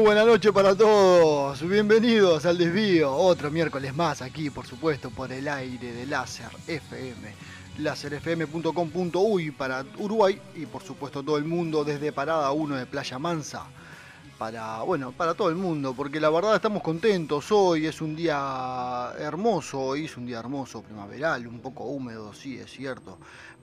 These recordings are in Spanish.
Buena noche para todos, bienvenidos al desvío, otro miércoles más aquí por supuesto por el aire de Láser FM, láserfm.com.uy para Uruguay y por supuesto todo el mundo desde Parada 1 de Playa Mansa para, bueno, para todo el mundo, porque la verdad estamos contentos. Hoy es un día hermoso, hoy es un día hermoso, primaveral, un poco húmedo, sí, es cierto,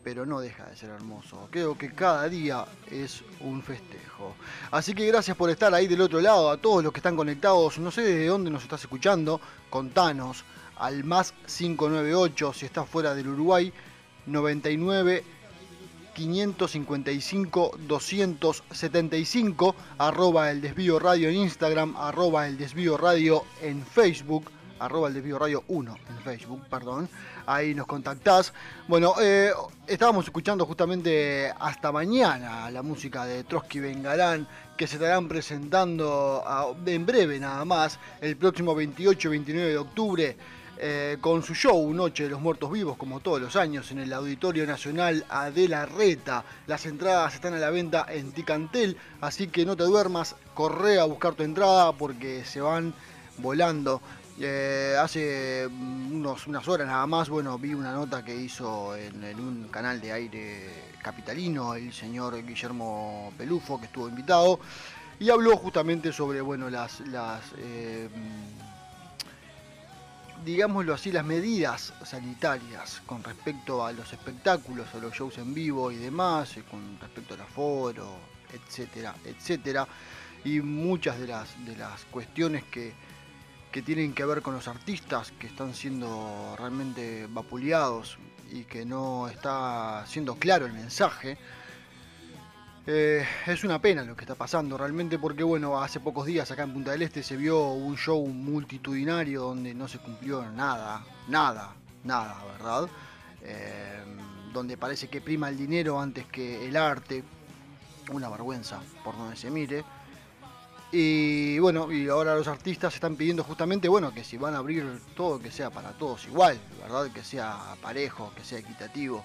pero no deja de ser hermoso. Creo que cada día es un festejo. Así que gracias por estar ahí del otro lado, a todos los que están conectados. No sé de dónde nos estás escuchando, contanos al más 598 si estás fuera del Uruguay, 99 555 275, arroba el desvío radio en Instagram, arroba el desvío radio en Facebook, arroba el desvío radio 1 en Facebook, perdón, ahí nos contactás. Bueno, eh, estábamos escuchando justamente hasta mañana la música de Trotsky Bengalán, que se estarán presentando en breve nada más, el próximo 28 y 29 de octubre eh, con su show Noche de los Muertos Vivos, como todos los años, en el Auditorio Nacional Adela Reta. Las entradas están a la venta en Ticantel, así que no te duermas, corre a buscar tu entrada porque se van volando. Eh, hace unos, unas horas nada más, bueno, vi una nota que hizo en, un canal de aire capitalino el señor Guillermo Pelufo, que estuvo invitado, y habló justamente sobre, bueno, las... las eh, digámoslo así, las medidas sanitarias con respecto a los espectáculos, a los shows en vivo y demás, eh, con respecto al aforo, etcétera, etcétera, y muchas de las, de las cuestiones que, que tienen que ver con los artistas que están siendo realmente vapuleados y que no está siendo claro el mensaje eh, es una pena lo que está pasando realmente porque bueno, hace pocos días acá en Punta del Este se vio un show multitudinario donde no se cumplió nada, nada, nada, ¿verdad? Eh, donde parece que prima el dinero antes que el arte, una vergüenza por donde se mire. Y bueno, y ahora los artistas están pidiendo justamente, bueno, que si van a abrir todo, que sea para todos igual, ¿verdad? Que sea parejo, que sea equitativo.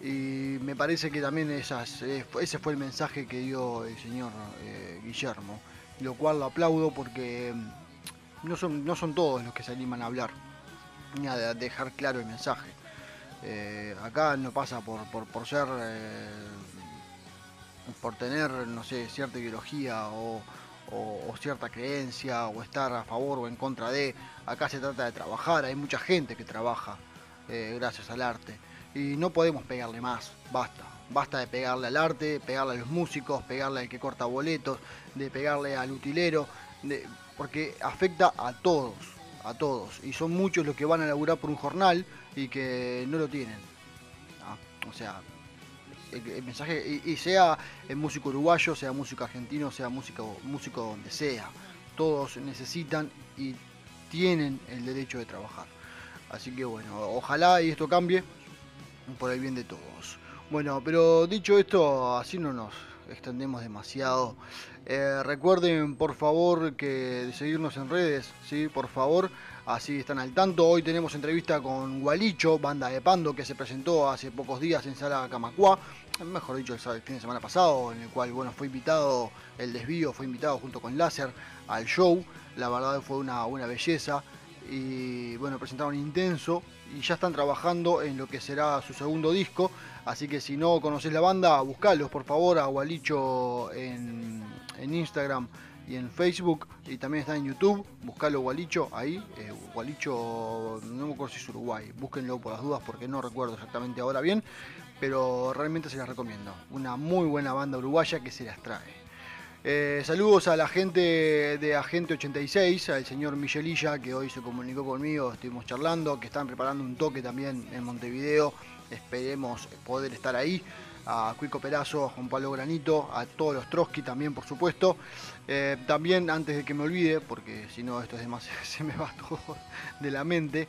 Y me parece que también esas, eh, ese fue el mensaje que dio el señor eh, Guillermo, lo cual lo aplaudo porque mm, no son, no son todos los que se animan a hablar, ni a dejar claro el mensaje. Eh, acá no pasa por, por, ser, por tener, no sé, cierta ideología o, o, cierta creencia o estar a favor o en contra de. Acá se trata de trabajar, hay mucha gente que trabaja gracias al arte y no podemos pegarle más, basta. Basta de pegarle al arte, pegarle a los músicos, pegarle al que corta boletos, de pegarle al utilero, porque afecta a todos, a todos. Y son muchos los que van a laburar por un jornal y que no lo tienen. O sea, el, mensaje, y, sea el músico uruguayo, sea músico argentino, sea músico, músico donde sea, todos necesitan y tienen el derecho de trabajar. Así que bueno, ojalá y esto cambie, por el bien de todos. Bueno, pero dicho esto, así no nos extendemos demasiado. Eh, recuerden por favor que seguirnos en redes, ¿sí? Por favor, así están al tanto. Hoy tenemos entrevista con Gualicho, banda de Pando, que se presentó hace pocos días en Sala Camacua, mejor dicho el fin de semana pasado, en el cual bueno fue invitado el desvío, fue invitado junto con Láser al show. La verdad fue una, una belleza y bueno, presentaron Intenso y ya están trabajando en lo que será su segundo disco, así que si no conoces la banda, buscalos por favor a Gualicho en, Instagram y en Facebook y también está en YouTube, buscalo Gualicho ahí, eh, Gualicho no me acuerdo si es Uruguay, búsquenlo por las dudas porque no recuerdo exactamente ahora bien, pero realmente se las recomiendo, una muy buena banda uruguaya que se las trae. Eh, saludos a la gente de Agente 86, al señor Michelilla que hoy se comunicó conmigo, estuvimos charlando, que están preparando un toque también en Montevideo, esperemos poder estar ahí. A Cuico Perazo, a Juan Pablo Granito, a todos los Trotsky también, por supuesto. Eh, también, antes de que me olvide, porque si no esto es demasiado, se me va todo de la mente,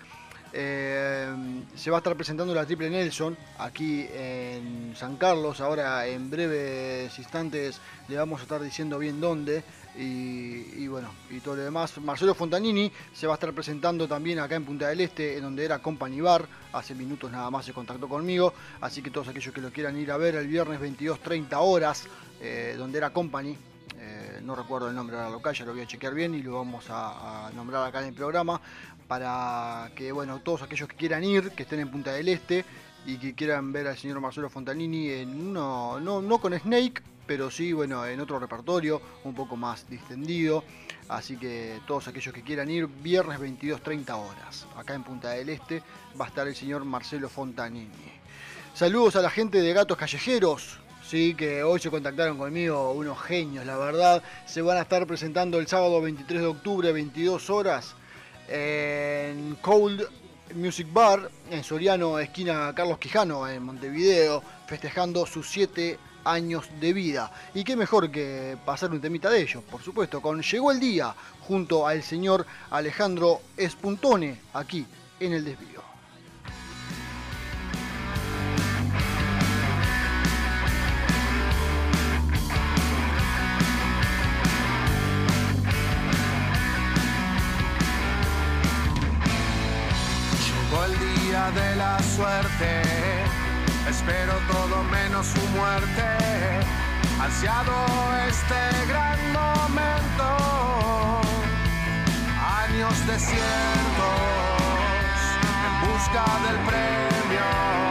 eh, se va a estar presentando la Triple Nelson aquí en San Carlos. Ahora en breves instantes le vamos a estar diciendo bien dónde. Y, bueno, y todo lo demás. Marcelo Fontanini se va a estar presentando también acá en Punta del Este, en donde era Company Bar. Hace minutos nada más se contactó conmigo. Así que todos aquellos que lo quieran ir a ver el viernes 22.30 horas, eh, donde era Company, no recuerdo el nombre de la local, ya lo voy a chequear bien y lo vamos a, nombrar acá en el programa para que, bueno, todos aquellos que quieran ir, que estén en Punta del Este y que quieran ver al señor Marcelo Fontanini en uno, no, no con Snake, pero sí, bueno, en otro repertorio, un poco más distendido. Así que todos aquellos que quieran ir, viernes 22.30 horas, acá en Punta del Este, va a estar el señor Marcelo Fontanini. Saludos a la gente de Gatos Callejeros, sí, que hoy se contactaron conmigo, unos genios, la verdad. Se van a estar presentando el sábado 23 de octubre, 22 horas, en Cold Music Bar, en Soriano, esquina Carlos Quijano, en Montevideo, festejando sus 7 años de vida. Y qué mejor que pasar un temita de ellos, por supuesto, con Llegó el Día, junto al señor Alejandro Espuntone, aquí en el desvío. De la suerte espero todo menos su muerte. Ansiado este gran momento, años desiertos en busca del premio.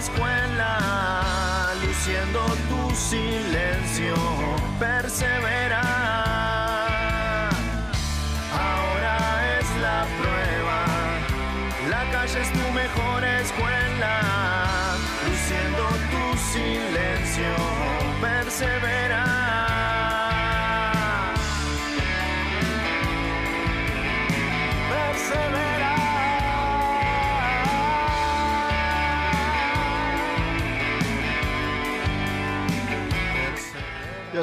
Escuela, luciendo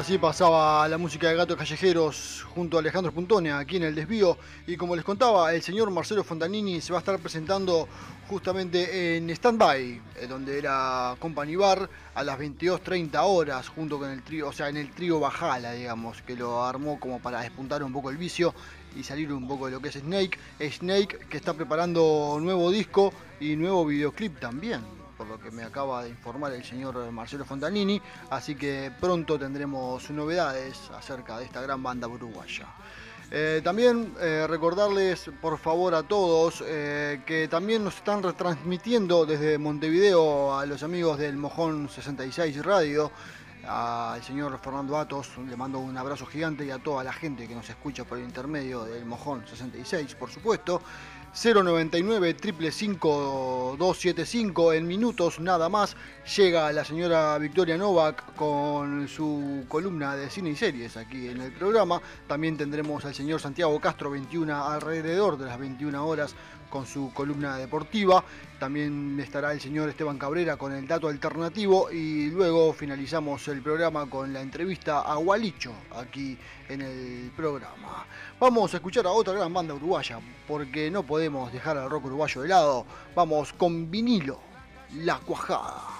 así pasaba la música de Gatos Callejeros junto a Alejandro Puntone aquí en el desvío. Y como les contaba, el señor Marcelo Fontanini se va a estar presentando justamente en Standby, eh, donde era Company Bar, a las 22.30 horas, junto con el trío, o sea, en el trío Bajala, digamos, que lo armó como para despuntar un poco el vicio y salir un poco de lo que es Snake. Snake que está preparando nuevo disco y nuevo videoclip también por lo que me acaba de informar el señor Marcelo Fontanini, así que pronto tendremos novedades acerca de esta gran banda uruguaya. Eh, también eh, recordarles por favor a todos eh, que también nos están retransmitiendo desde Montevideo a los amigos del Mojón 66 Radio al señor Fernando Atos, le mando un abrazo gigante y a toda la gente que nos escucha por el intermedio del Mojón 66, por supuesto. 099 275 en minutos nada más llega la señora Victoria Novak con su columna de cine y series aquí en el programa. También tendremos al señor Santiago Castro 21 alrededor de las 21 horas con su columna deportiva. También estará el señor Esteban Cabrera con el dato alternativo y luego finalizamos el programa con la entrevista a Gualicho aquí en el programa. Vamos a escuchar a otra gran banda uruguaya porque no podemos dejar al rock uruguayo de lado. Vamos con vinilo, La Cuajada.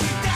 Yes.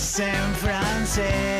Beses en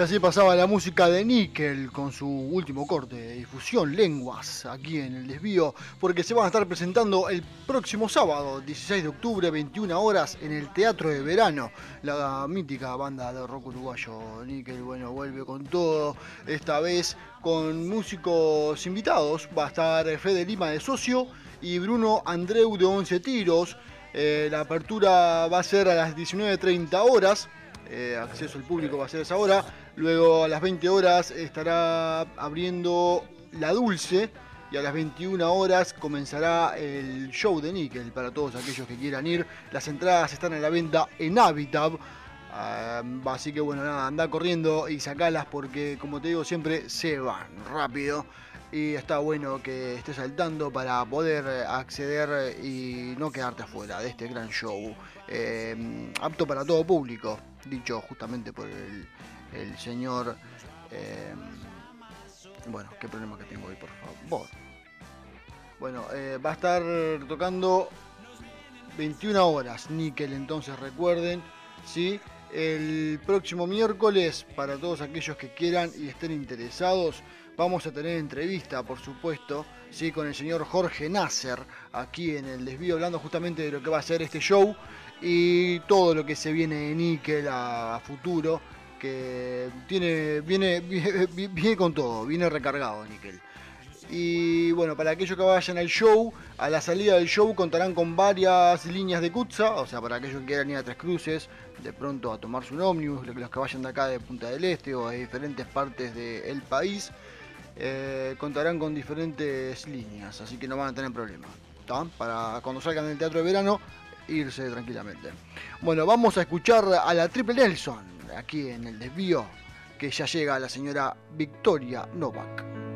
Y así pasaba la música de Nickel con su último corte de difusión, Lenguas, aquí en el desvío, porque se van a estar presentando el próximo sábado, 16 de octubre, 21 horas, en el Teatro de Verano. La mítica banda de rock uruguayo, Nickel, bueno, vuelve con todo, esta vez con músicos invitados. Va a estar Fede Lima de Socio y Bruno Andreu de 11 Tiros. Eh, la apertura va a ser a las 19.30 horas. Eh, acceso al público va a ser esa hora. Luego a las 20 horas estará abriendo La Dulce. Y a las 21 horas comenzará el show de Nickel para todos aquellos que quieran ir. Las entradas están a la venta en Habitab. Ah, así que bueno, nada, anda corriendo y sacalas porque como te digo siempre se van rápido. Y está bueno que estés saltando para poder eh, acceder y no quedarte afuera de este gran show. eh, apto para todo público, dicho justamente por el, señor... eh, bueno, qué problema que tengo hoy, por favor. Bueno, eh, va a estar tocando 21 horas, Nickel, entonces recuerden, ¿sí? El próximo miércoles, para todos aquellos que quieran y estén interesados, vamos a tener entrevista, por supuesto, ¿sí? con el señor Jorge Nasser, aquí en el desvío, hablando justamente de lo que va a ser este show y todo lo que se viene de Nickel a, futuro, que tiene, viene, viene, con todo, viene recargado Nickel. Y bueno, para aquellos que vayan al show, a la salida del show contarán con varias líneas de Kutza, o sea, para aquellos que quieran ir a Tres Cruces, de pronto a tomarse un ómnibus, los que vayan de acá de Punta del Este o de diferentes partes del país, eh, contarán con diferentes líneas, así que no van a tener problema. ¿tá? Para cuando salgan del teatro de verano, irse tranquilamente. Bueno, vamos a escuchar a la Triple Nelson, aquí en el desvío, que ya llega la señora Victoria Novak.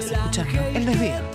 Estás escuchando El Desvío.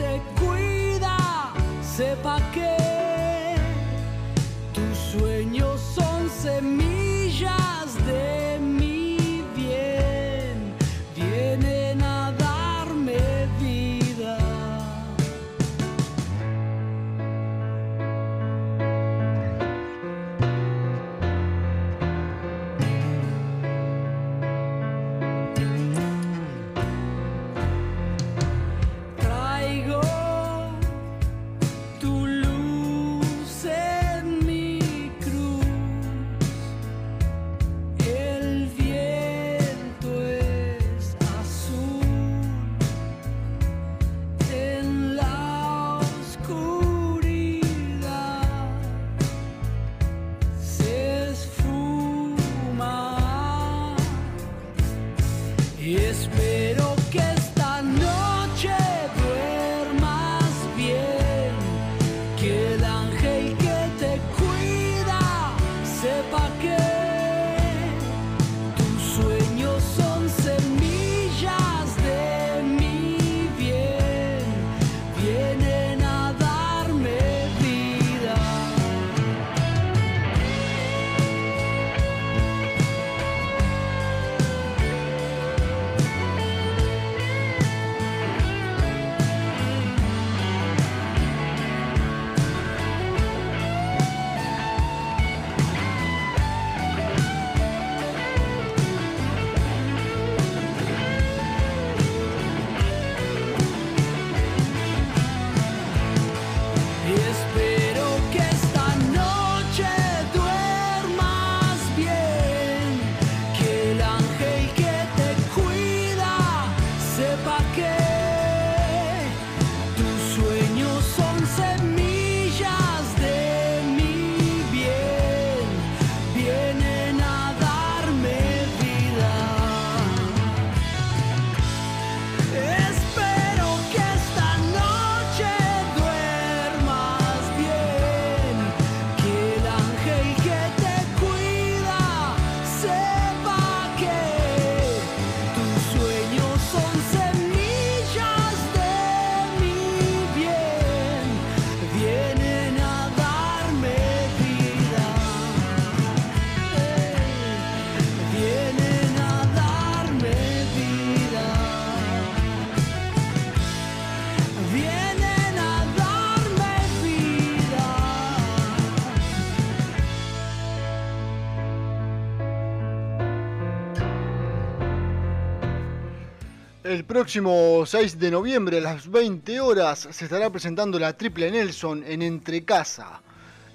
El próximo 6 de noviembre a las 20 horas se estará presentando la Triple Nelson en Entrecasa,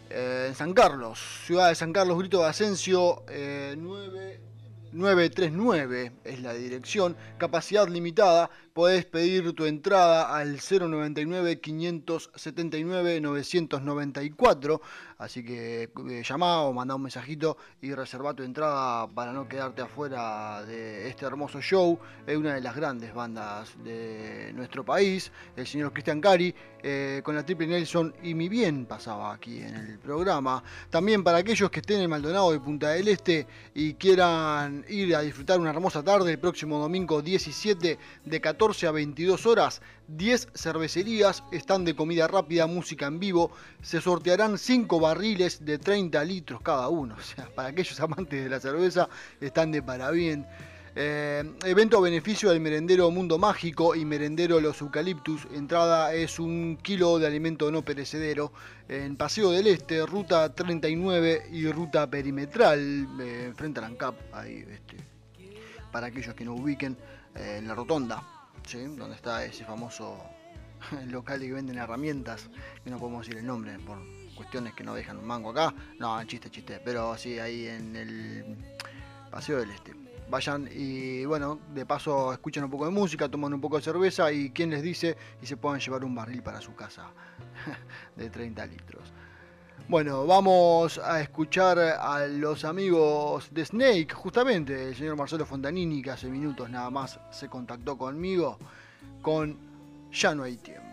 eh, en San Carlos, ciudad de San Carlos, Grito de Asensio, eh, 9, 939 es la dirección, capacidad limitada, podés pedir tu entrada al 099 579 994 Así que eh, llama o manda un mensajito y reserva tu entrada para no quedarte afuera de este hermoso show. Es una de las grandes bandas de nuestro país, el señor Cristian Cari, eh, con la Triple Nelson y mi bien pasaba aquí en el programa. También para aquellos que estén en Maldonado de Punta del Este y quieran ir a disfrutar una hermosa tarde el próximo domingo 17 de 14 a 22 horas 10 cervecerías están de comida rápida, música en vivo. Se sortearán 5 barriles de 30 litros cada uno. O sea, para aquellos amantes de la cerveza, están de para bien. Eh, evento a beneficio del merendero Mundo Mágico y merendero Los Eucaliptus. Entrada es un kilo de alimento no perecedero. En Paseo del Este, ruta 39 y ruta perimetral, eh, frente a ANCAP, ahí, este, para aquellos que no ubiquen, eh, en la rotonda donde está ese famoso local que venden herramientas, que no podemos decir el nombre por cuestiones que no dejan un mango acá. No, chiste, chiste, pero sí, ahí en el Paseo del Este. Vayan y bueno, de paso escuchen un poco de música, toman un poco de cerveza y quién les dice y se puedan llevar un barril para su casa de 30 litros. Bueno, vamos a escuchar a los amigos de Snake, justamente el señor Marcelo Fontanini, que hace minutos nada más se contactó conmigo, con Ya no hay tiempo.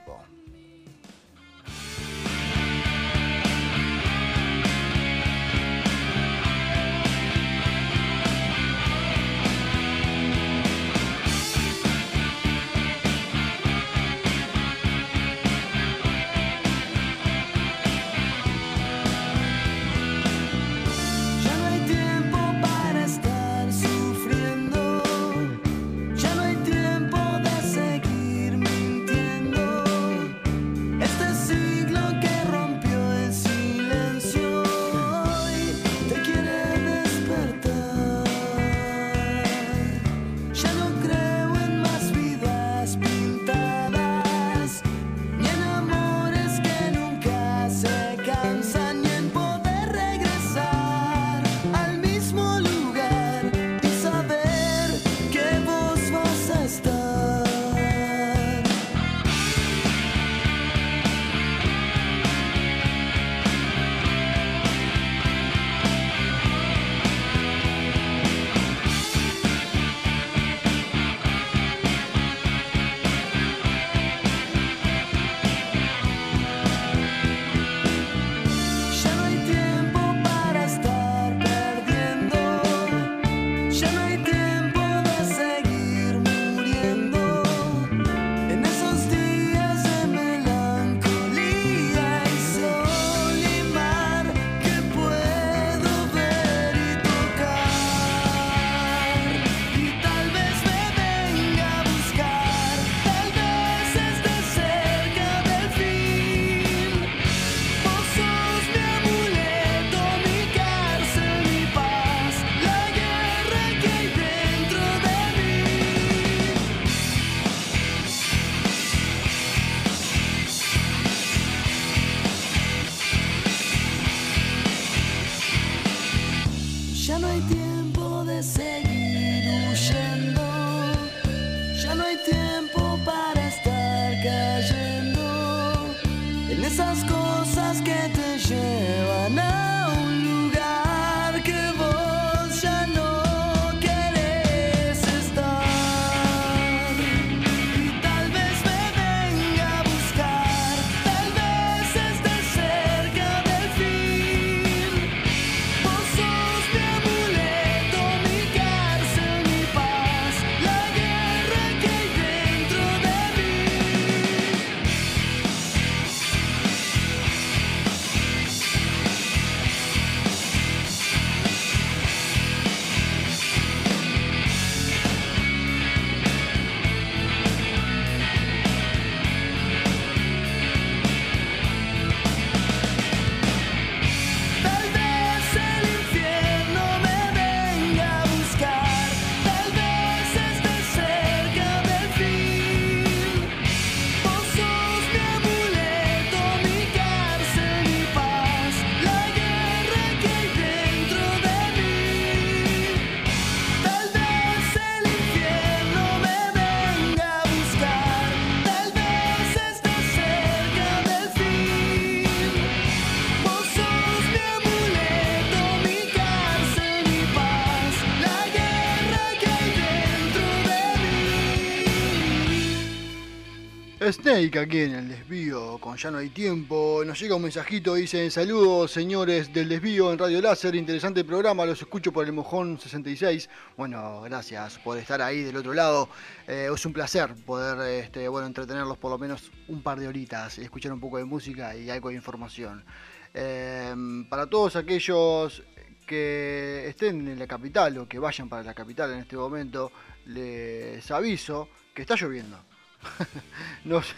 Aquí en el desvío, con ya no hay tiempo. Nos llega un mensajito, dice saludos señores del desvío en Radio Láser, interesante programa, los escucho por el Mojón 66. Bueno, gracias por estar ahí del otro lado. Eh, es un placer poder este, bueno, entretenerlos por lo menos un par de horitas y escuchar un poco de música y algo de información. Eh, para todos aquellos que estén en la capital o que vayan para la capital en este momento, les aviso que está lloviendo. nos,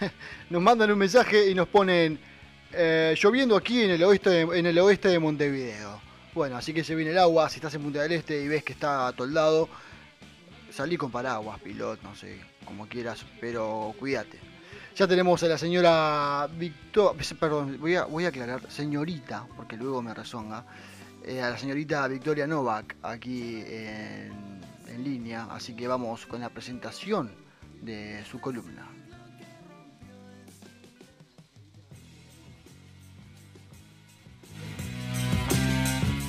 nos mandan un mensaje y nos ponen eh, lloviendo aquí en el oeste de, en el oeste de Montevideo. Bueno, así que se viene el agua, si estás en Punta del Este y ves que está atoldado, salí con paraguas, pilot, no sé, como quieras, pero cuídate. Ya tenemos a la señora Victoria, perdón, voy a, voy aclarar, señorita, porque luego me rezonga, eh, a la señorita Victoria Novak aquí en, en línea, así que vamos con la presentación de su columna.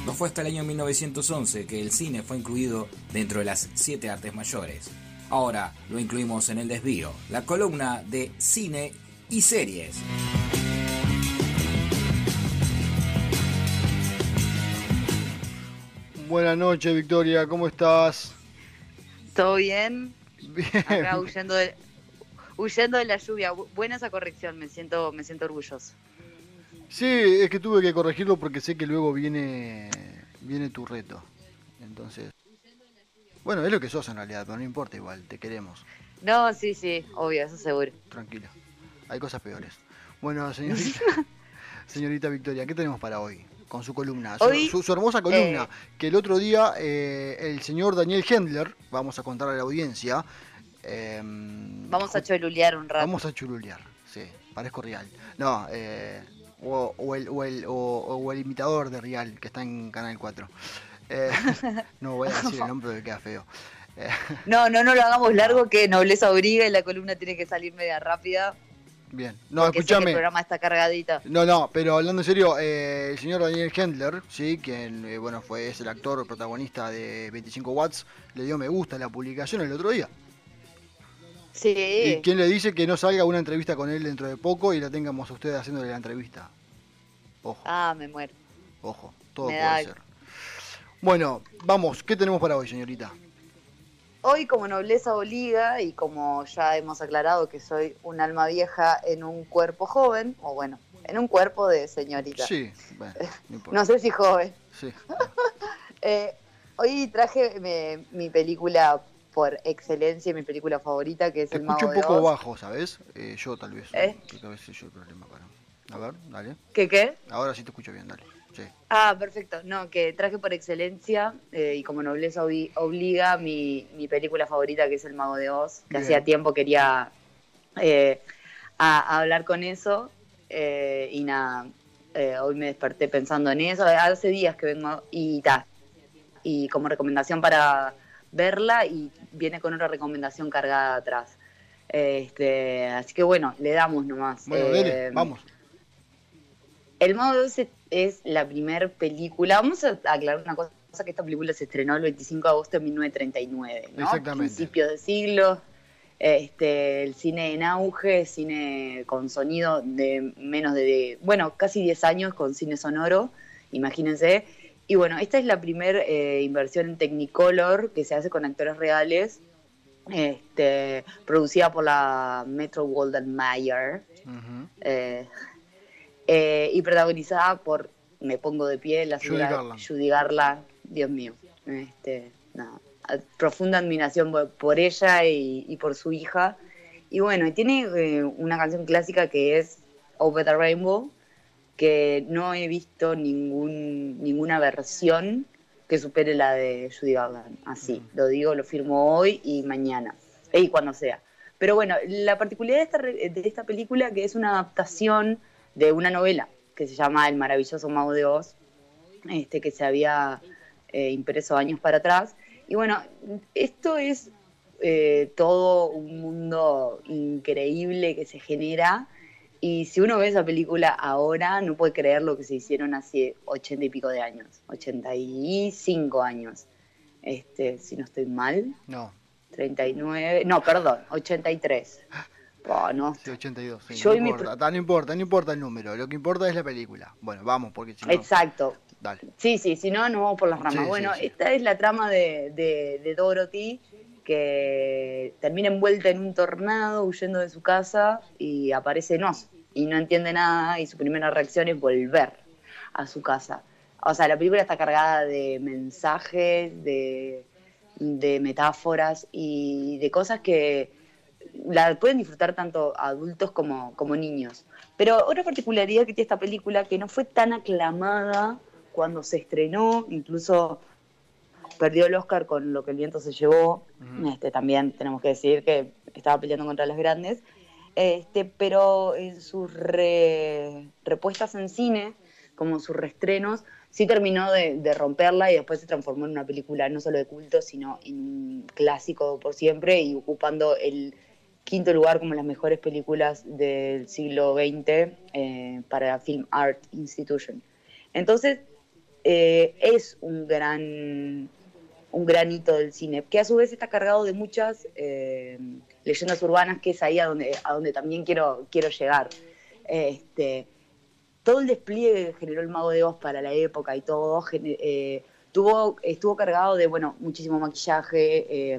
No fue hasta el año 1911 que el cine fue incluido dentro de las siete artes mayores. Ahora lo incluimos en el desvío, la columna de cine y series. Buenas noches, Victoria, ¿cómo estás? ¿Todo bien? Bien. Acá huyendo de, huyendo de la lluvia. Bu- Buena esa corrección, me siento, me siento orgulloso. Sí, es que tuve que corregirlo porque sé que luego viene viene tu reto. Entonces, bueno, es lo que sos en realidad, pero no importa igual, te queremos. No, sí, sí, obvio, eso seguro. Tranquila. Hay cosas peores. Bueno, señorita, señorita Victoria, ¿qué tenemos para hoy? Con su columna, su, Hoy, su- su hermosa columna, eh, que el otro día eh, el señor Daniel Hendler, vamos a contar a la audiencia, eh, Vamos a cholulear un rato. Vamos a chululear, sí, parezco real. No, eh, o, o el, o, el, o, o el imitador de Real que está en Canal 4. Eh, no voy a decir el nombre porque queda feo. No, no, no lo hagamos largo, que nobleza obliga y la columna tiene que salir media rápida. Bien, no, porque que el escúchame. programa está cargadito. No, no, pero hablando en serio, eh, el señor Daniel Hendler, sí, quien eh, bueno fue es el actor protagonista de 25 Watts, le dio me gusta a la publicación el otro día. Sí. Y quien le dice que no salga una entrevista con él dentro de poco y la tengamos a ustedes haciéndole la entrevista. Ojo. Ah, me muero. Ojo, todo Me puede da- ser. Bueno, vamos, ¿qué tenemos para hoy, señorita? Hoy, como nobleza obliga, y como ya hemos aclarado que soy un alma vieja en un cuerpo joven, o bueno, en un cuerpo de señorita. Sí, bueno, no sé si joven. Sí. Eh, hoy traje mi película por excelencia, mi película favorita, que es Te El escucho Mago un de poco Oz. bajo, ¿sabes? Eh, yo tal vez. ¿Eh? Veces yo el problema para. A ver, dale. ¿Qué qué? Ahora sí te escucho bien, dale. Sí. Ah, perfecto. No, que traje por excelencia eh, y como nobleza obli- obliga mi, mi película favorita, que es El Mago de Oz, que Bien. hacía tiempo quería eh, a- a hablar con eso eh, y nada, eh, hoy me desperté pensando en eso. Hace días que vengo y ta, y como recomendación para verla y viene con otra recomendación cargada atrás. Este, así que bueno, le damos nomás. Bueno, Eh, dele, vamos. el Mago de Oz es- la primera película. Vamos a aclarar una cosa: que esta película se estrenó el 25 de agosto de 1939, ¿no? Exactamente. Principios de siglo. Este, el cine en auge, cine con sonido de menos de, bueno, casi 10 años con cine sonoro, imagínense. Y bueno, esta es la primera inversión en Technicolor que se hace con actores reales, este, producida por la Metro Golden Mayer. Eh, eh, y protagonizada por, me pongo de pie, la Judy señora Garland. Judy Garland, Dios mío, este, profunda admiración por, por ella y, y por su hija. Y bueno, y tiene eh, una canción clásica que es Over the Rainbow, que no he visto ningún, ninguna versión que supere la de Judy Garland. Así, lo digo, lo firmo hoy y mañana, y cuando sea. Pero bueno, la particularidad de esta, de esta película que es una adaptación de una novela que se llama El maravilloso Mago de Oz, este, que se había eh, impreso años para atrás. Y bueno, esto es eh, todo un mundo increíble que se genera. Y si uno ve esa película ahora, no puede creer lo que se hicieron hace ochenta y pico de años, 85 años. Este, si no estoy mal, No. 39, no, perdón, 83. Oh, no. Sí, 82. sí, Yo no, mi importa, ta, no importa, no importa el número. Lo que importa es la película. Bueno, vamos, porque si no. Exacto. Dale. Sí, sí, si no, nos vamos por las ramas. Sí, bueno, esta es la trama de, de, de Dorothy, que termina envuelta en un tornado huyendo de su casa y aparece Nos y no entiende nada y su primera reacción es volver a su casa. O sea, la película está cargada de mensajes, de, de metáforas y de cosas que la pueden disfrutar tanto adultos como, como niños. Pero otra particularidad que tiene esta película, que no fue tan aclamada cuando se estrenó, incluso perdió el Oscar con lo que el viento se llevó, este, también tenemos que decir que estaba peleando contra los grandes, este, pero en sus re- repuestas en cine, como sus reestrenos, sí terminó de, de romperla y después se transformó en una película no solo de culto, sino en un clásico por siempre y ocupando el quinto lugar como las mejores películas del siglo XX eh, para Film Art Institution. Entonces, eh, es un gran, un gran hito del cine, que a su vez está cargado de muchas eh, leyendas urbanas, que es ahí a donde, a donde también quiero, quiero llegar. Este, todo el despliegue que generó el Mago de Oz para la época y todo, eh, tuvo, estuvo cargado de, bueno, muchísimo maquillaje,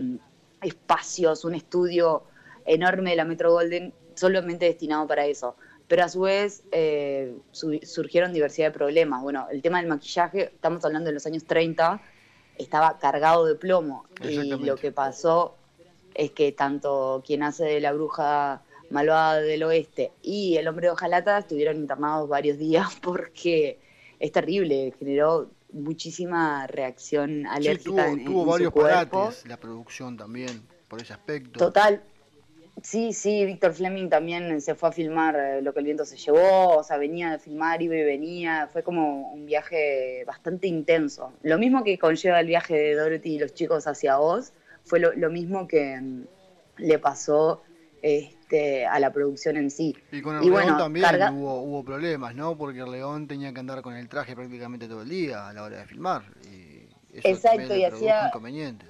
espacios, un estudio enorme de la Metro Golden solamente destinado para eso. Pero a su vez eh, su- surgieron diversidad de problemas. Bueno, el tema del maquillaje, estamos hablando de los años 30, estaba cargado de plomo. Y lo que pasó es que tanto quien hace de la bruja malvada del oeste y el hombre de hojalata estuvieron internados varios días porque es terrible, generó muchísima reacción Sí, alérgica tuvo, en, tuvo en su varios cuerpo. parates la producción también, por ese aspecto. Total. Sí, sí, Víctor Fleming también se fue a filmar eh, lo que el viento se llevó, o sea, venía de filmar, iba y venía, fue como un viaje bastante intenso. Lo mismo que conlleva el viaje de Dorothy y los chicos hacia Oz, fue lo, lo mismo que mm, le pasó este, a la producción en sí. Y con el Y León bueno, también carga- hubo, hubo problemas, ¿no? Porque el León tenía que andar con el traje prácticamente todo el día a la hora de filmar. Y eso Exacto, y hacía- inconvenientes.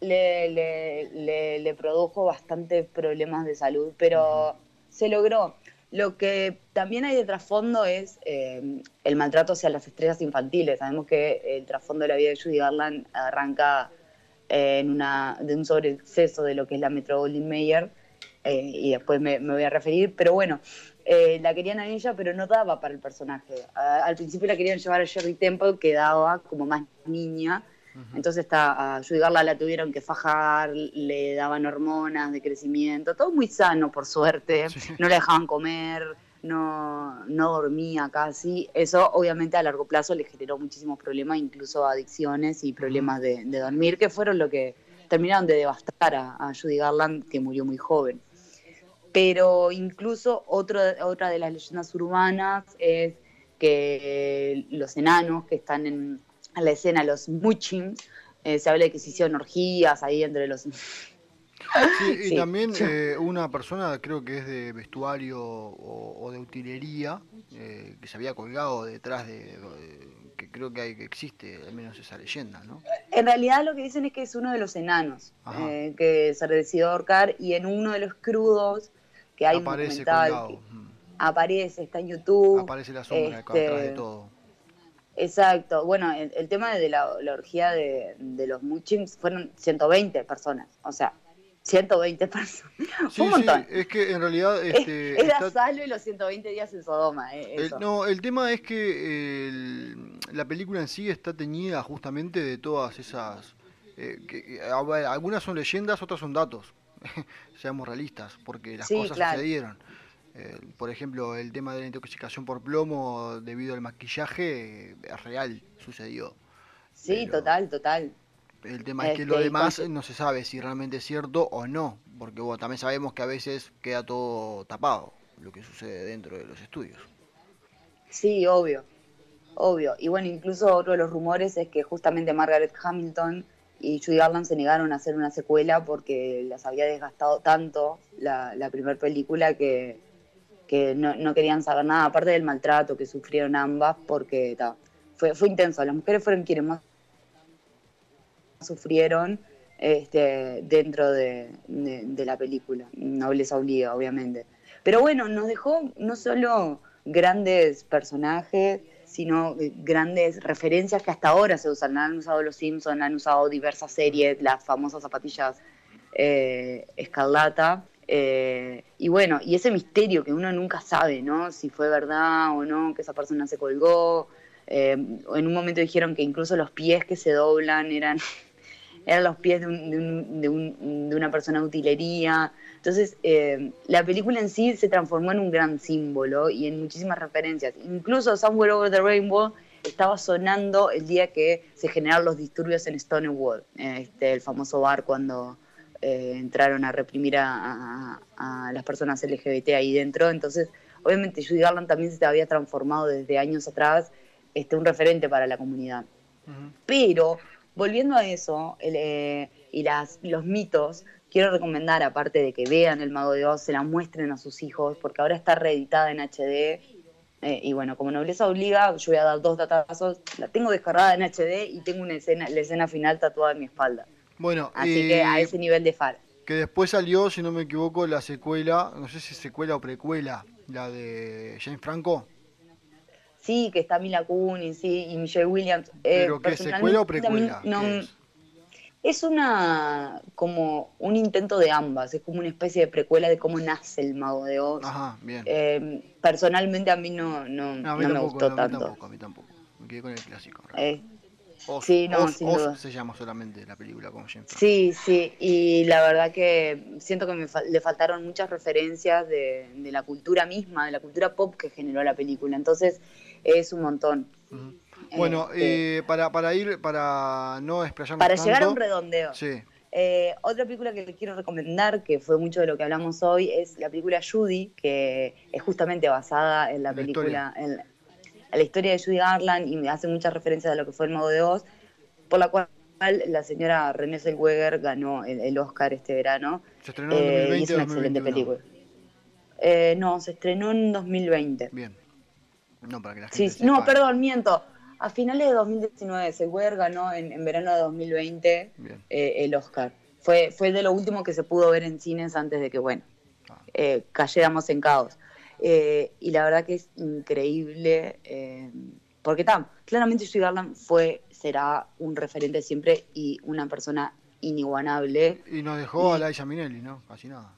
Le, le, le- le produjo bastantes problemas de salud, pero se logró. Lo que también hay de trasfondo es eh, el maltrato hacia las estrellas infantiles. Sabemos que el trasfondo de la vida de Judy Garland arranca eh, en una, de un sobreexceso de lo que es la Metro Goldwyn Mayer, eh, y después me, me voy a referir, pero bueno, la querían a ella, pero no daba para el personaje. A- al principio la querían llevar a Sherry Temple, que daba como más niña, entonces a Judy Garland la tuvieron que fajar, le daban hormonas de crecimiento, todo muy sano por suerte, no la dejaban comer, no, no dormía casi. Eso obviamente a largo plazo le generó muchísimos problemas, incluso adicciones y problemas de, de dormir, que fueron lo que terminaron de devastar a, a Judy Garland, que murió muy joven. Pero incluso otro, otra de las leyendas urbanas es que los enanos que están en, en la escena, los Muchins, eh, se habla de que se hicieron orgías ahí entre los... Sí, y Sí. también eh, una persona, creo que es de vestuario o, o de utilería, eh, que se había colgado detrás de, de- que creo que, hay, que existe, al menos esa leyenda, ¿no? En realidad lo que dicen es que es uno de los enanos eh, que se decidió ahorcar y en uno de los crudos que hay Aparece un documental colgado. que mm. aparece, está en YouTube. Aparece la sombra este, atrás de todo. Exacto. Bueno, el, el tema de la, la orgía de, de los Muchins fueron 120 personas. O sea, 120 personas. Sí, un montón. sí, es que en realidad Es- este, Era está- Salo y los 120 días en Sodoma. eh, el, no, el tema es que el- la película en sí está teñida justamente de todas esas... eh, que- que, a ver, algunas son leyendas, otras son datos. Seamos realistas, porque las Sí, cosas claro. sucedieron. Por ejemplo, el tema de la intoxicación por plomo debido al maquillaje eh, es real, sucedió. sí, pero- total, total. El tema es que lo demás con- no se sabe si realmente es cierto o no, porque bueno, también sabemos que a veces queda todo tapado, lo que sucede dentro de los estudios. Sí, obvio. Obvio. Y bueno, incluso otro de los rumores es que justamente Margaret Hamilton y Judy Garland se negaron a hacer una secuela porque las había desgastado tanto la, la primera película que, que no, no querían saber nada, aparte del maltrato que sufrieron ambas, porque ta, fue, fue intenso. Las mujeres fueron quienes más sufrieron este, dentro de, de- la película. Nobleza obliga, obviamente. Pero bueno, nos dejó no solo grandes personajes, sino eh, grandes referencias que hasta ahora se usan. Han usado los Simpsons, han usado diversas series, las famosas zapatillas eh, escarlata. Eh, y bueno, y ese misterio que uno nunca sabe, ¿no? Si fue verdad o no, que esa persona se colgó. Eh, en un momento dijeron que incluso los pies que se doblan eran, eran los pies de, un- de un- de un- de una persona de utilería. Entonces, eh, la película en sí se transformó en un gran símbolo y en muchísimas referencias. Incluso Somewhere Over the Rainbow estaba sonando el día que se generaron los disturbios en Stonewall, este, el famoso bar cuando eh, entraron a reprimir a, a- a las personas LGBT ahí dentro. Entonces, obviamente Judy Garland también se había transformado desde años atrás este, un referente para la comunidad. Ujú. Pero, volviendo a eso, el, eh, y las, los mitos, quiero recomendar, aparte de que vean El Mago de Oz, se la muestren a sus hijos, porque ahora está reeditada en HD. eh, y bueno, como nobleza obliga, yo voy a dar dos datazos. La tengo descargada en HD y tengo una escena, la escena final tatuada en mi espalda. Bueno, Así eh, que a ese nivel de far. que después salió, si no me equivoco, la secuela, no sé si secuela o precuela, la de James Franco. Sí, que está Mila Kunis sí, y Michelle Williams. Eh, Pero ¿qué, personalmente, secuela o precuela? no- ¿Qué es? Es una como un intento de ambas, es como una especie de precuela de cómo nace el mago de Oz. Ajá, bien. Eh, personalmente a mí no, no, No, a mí no me tampoco, gustó no, a mí tanto. tampoco, a mí tampoco. Me quedé con el clásico. Eh, Oz, sí, no, Oz- sin Oz duda. se llama solamente la película James Franco. sí, sí, y la verdad que siento que me fal- le faltaron muchas referencias de, de la cultura misma, de la cultura pop que generó la película, entonces es un montón. Bueno, Este, eh, para, para ir, para no explayarnos para tanto, llegar a un redondeo. Sí, Eh, otra película que les quiero recomendar, que fue mucho de lo que hablamos hoy, es la película Judy, que es justamente basada en la La película, en en la historia de Judy Garland y me hace muchas referencias a lo que fue el Mago de Oz, por la cual la señora Renée Zellweger ganó el, el Oscar este verano. se estrenó en eh, y 2020 es una excelente 2021. película. Eh, no, se estrenó en 2020. Bien. No, para que la Sí, gente no, sepa. perdón, miento. A finales de 2019, Zellweger ganó en, en verano de 2020 Bien. eh, el Oscar. Fue, fue de lo último que se pudo ver en cines antes de que, bueno, Ah. eh, cayéramos en caos. Eh, y la verdad que es increíble, eh, porque tam, claramente Judy Garland fue, será un referente siempre y una persona inigualable. Y nos dejó Y- a Liza Minnelli, ¿no? Casi nada.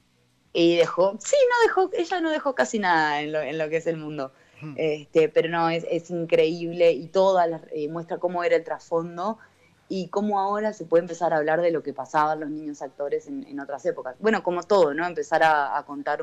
Y dejó, sí, no dejó, ella no dejó casi nada en lo, en lo que es el mundo. Hmm. Este, pero no, es, es increíble y toda la- eh, muestra cómo era el trasfondo y cómo ahora se puede empezar a hablar de lo que pasaban los niños actores en, en otras épocas. Bueno, como todo, ¿no? Empezar a, a contar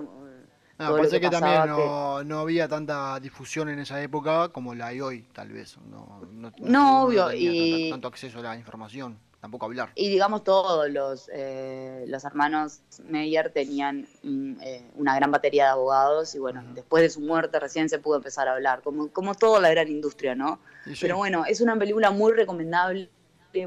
lo parece que, también que- no, no había tanta difusión en esa época como la hay hoy, tal vez. No, no, No, obvio, y- tanto acceso a la información, tampoco hablar. Y digamos todos los, eh, los hermanos Meyer tenían mm, eh, una gran batería de abogados y bueno, después de su muerte recién se pudo empezar a hablar, como, como toda la gran industria, ¿no? Sí, Pero bueno, es una película muy recomendable,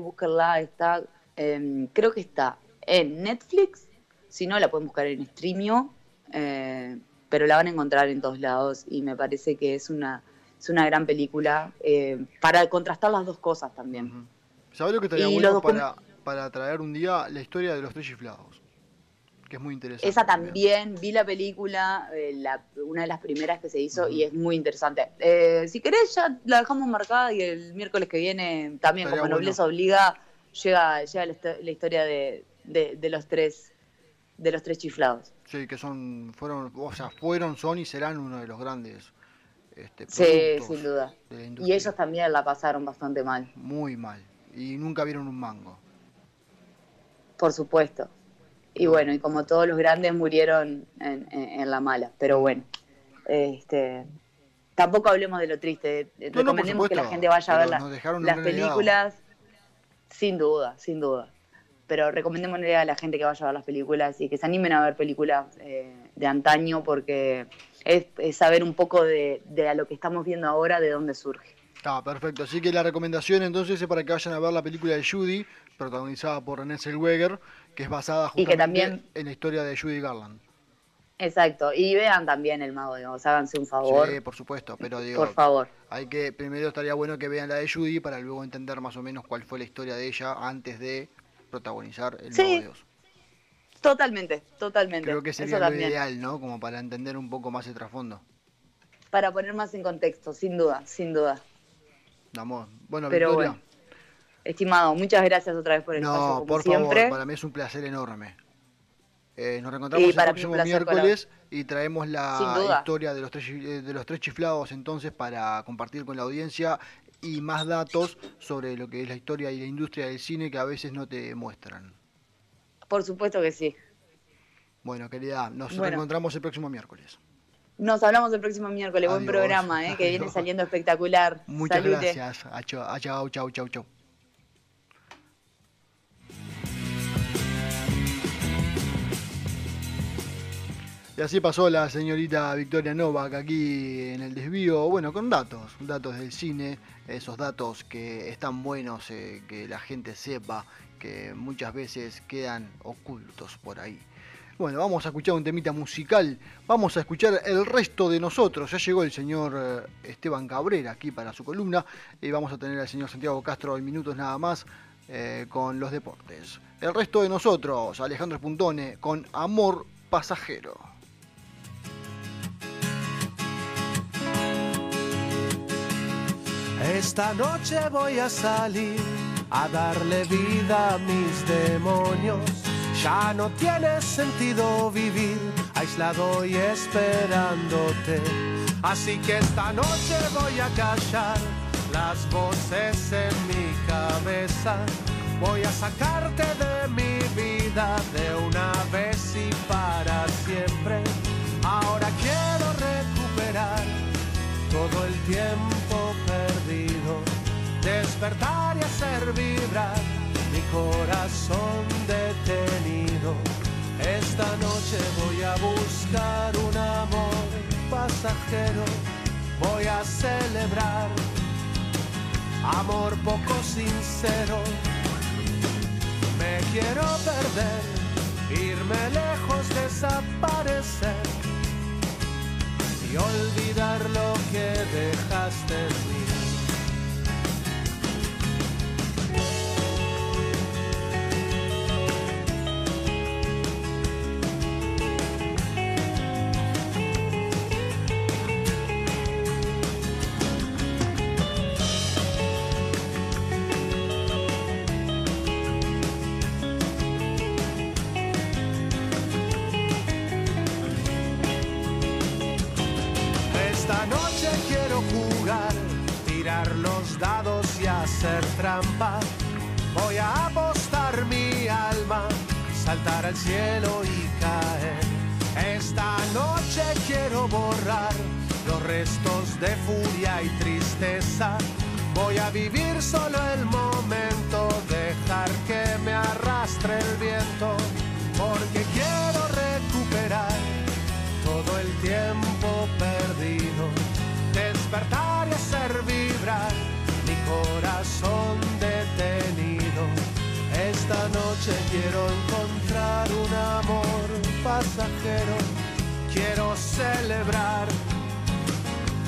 búsquenla, está, eh, creo que está en Netflix, si no la pueden buscar en Streamio, eh, pero la van a encontrar en todos lados y me parece que es una, es una gran película eh, para contrastar las dos cosas también. ujú. ¿Sabés lo que estaría Y bueno para, para traer un día la historia de los tres chiflados? Que es muy interesante. Esa también, vi la película, eh, la- una de las primeras que se hizo y es muy interesante. Eh, si querés ya la dejamos marcada y el miércoles que viene también Estaría como bueno. Nobleza Obliga llega, llega la historia de, de- de los tres de los tres chiflados. Sí, que son, fueron, o sea, fueron, son y serán uno de los grandes este, Sí, sin duda. Y ellos también la pasaron bastante mal, Muy mal. Y nunca vieron un mango. por supuesto. Y bueno, y como todos los grandes murieron en, en- en la mala, pero bueno. Este, tampoco hablemos de lo triste. No, no, Recomendemos que la gente vaya a ver las películas. Sin duda, sin duda. Pero recomendémosle a la gente que vaya a ver las películas y que se animen a ver películas eh, de antaño porque es, es saber un poco de, de a lo que estamos viendo ahora, de dónde surge. Ah, perfecto. Así que la recomendación entonces es para que vayan a ver la película de Judy, protagonizada por René Zellweger, que es basada Y que justamente también- en la historia de Judy Garland. Exacto. Y vean también El Mago de Oz, háganse un favor. Sí, por supuesto, pero digo, por favor. hay que primero estaría bueno que vean la de Judy para luego entender más o menos cuál fue la historia de ella antes de protagonizar el Sí. De Oz. Totalmente, totalmente. Creo que Eso sería lo también. ideal, ¿no? Como para entender un poco más el trasfondo. Para poner más en contexto, sin duda, sin duda. Damos. Bueno, Pero Victoria. bueno, Estimado, muchas gracias otra vez por el espacio, No, como por siempre. favor, para mí es un placer enorme. Eh, nos reencontramos el próximo miércoles y traemos la historia de los, tres, eh, de los tres chiflados entonces para compartir con la audiencia y más datos sobre lo que es la historia y la industria del cine que a veces no te muestran. Por supuesto que sí. Bueno, querida, nos Bueno. reencontramos el próximo miércoles. Nos hablamos el próximo miércoles. Buen programa, ¿eh? que viene saliendo espectacular. Muchas Salute. gracias. Chau, chau, chau, chau, Y así pasó la señorita Victoria Novak aquí en el desvío, bueno, con datos, datos del cine, esos datos que están buenos, eh, que la gente sepa, que muchas veces quedan ocultos por ahí. Bueno, vamos a escuchar un temita musical, vamos a escuchar el resto de nosotros. Ya llegó el señor eh, Esteban Cabrera aquí para su columna y vamos a tener al señor Santiago Castro en minutos nada más eh, con los deportes. El resto de nosotros, Alejandro Spuntone con Amor Pasajero. Esta noche voy a salir a darle vida a mis demonios. Ya no tiene sentido vivir aislado y esperándote. Así que esta noche voy a callar las voces en mi cabeza. Voy a sacarte de mi vida de una vez y para siempre. Ahora quiero recuperar todo el tiempo despertar y hacer vibrar mi corazón detenido. Esta noche voy a buscar un amor pasajero, voy a celebrar amor poco sincero. Me quiero perder, irme lejos, desaparecer y olvidar lo que dejaste en mí. Cielo y caer. Esta noche quiero borrar los restos de furia y tristeza. Voy a vivir solo el momento, celebrar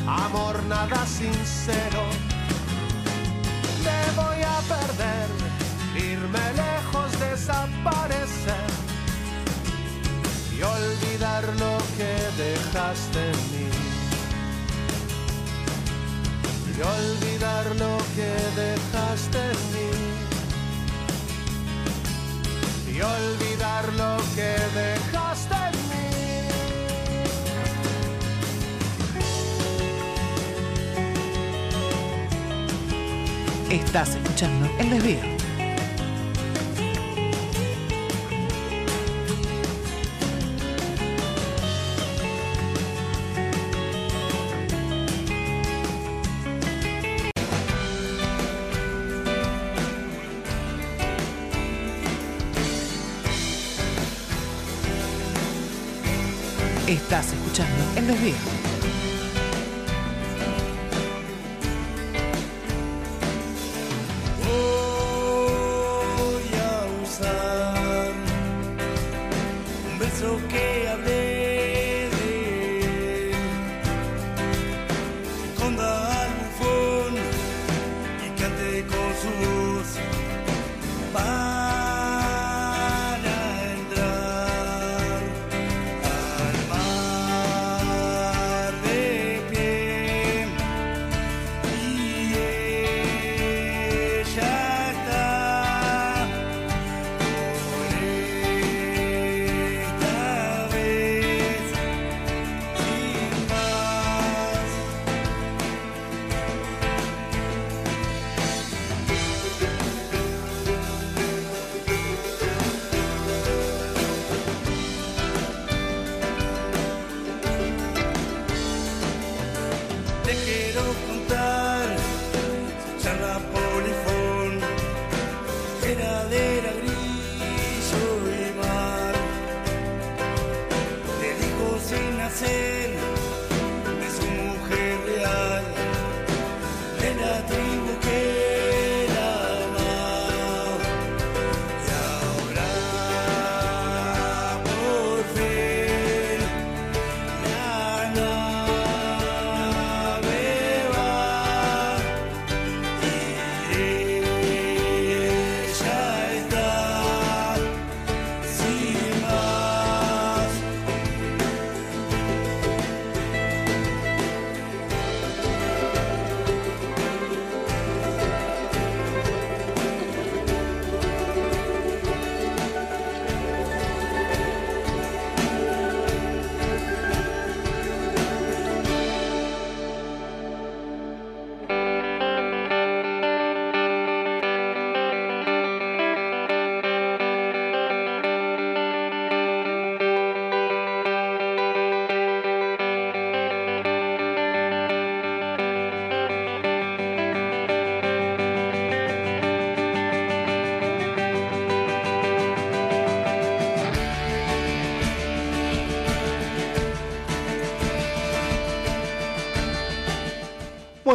amor nada sincero. Me voy a perder, irme lejos, desaparecer y olvidar lo que dejaste en mí. Y olvidar lo que dejaste en mí. Y olvidar lo que dejaste Estás escuchando El Desvío. Estás escuchando El Desvío.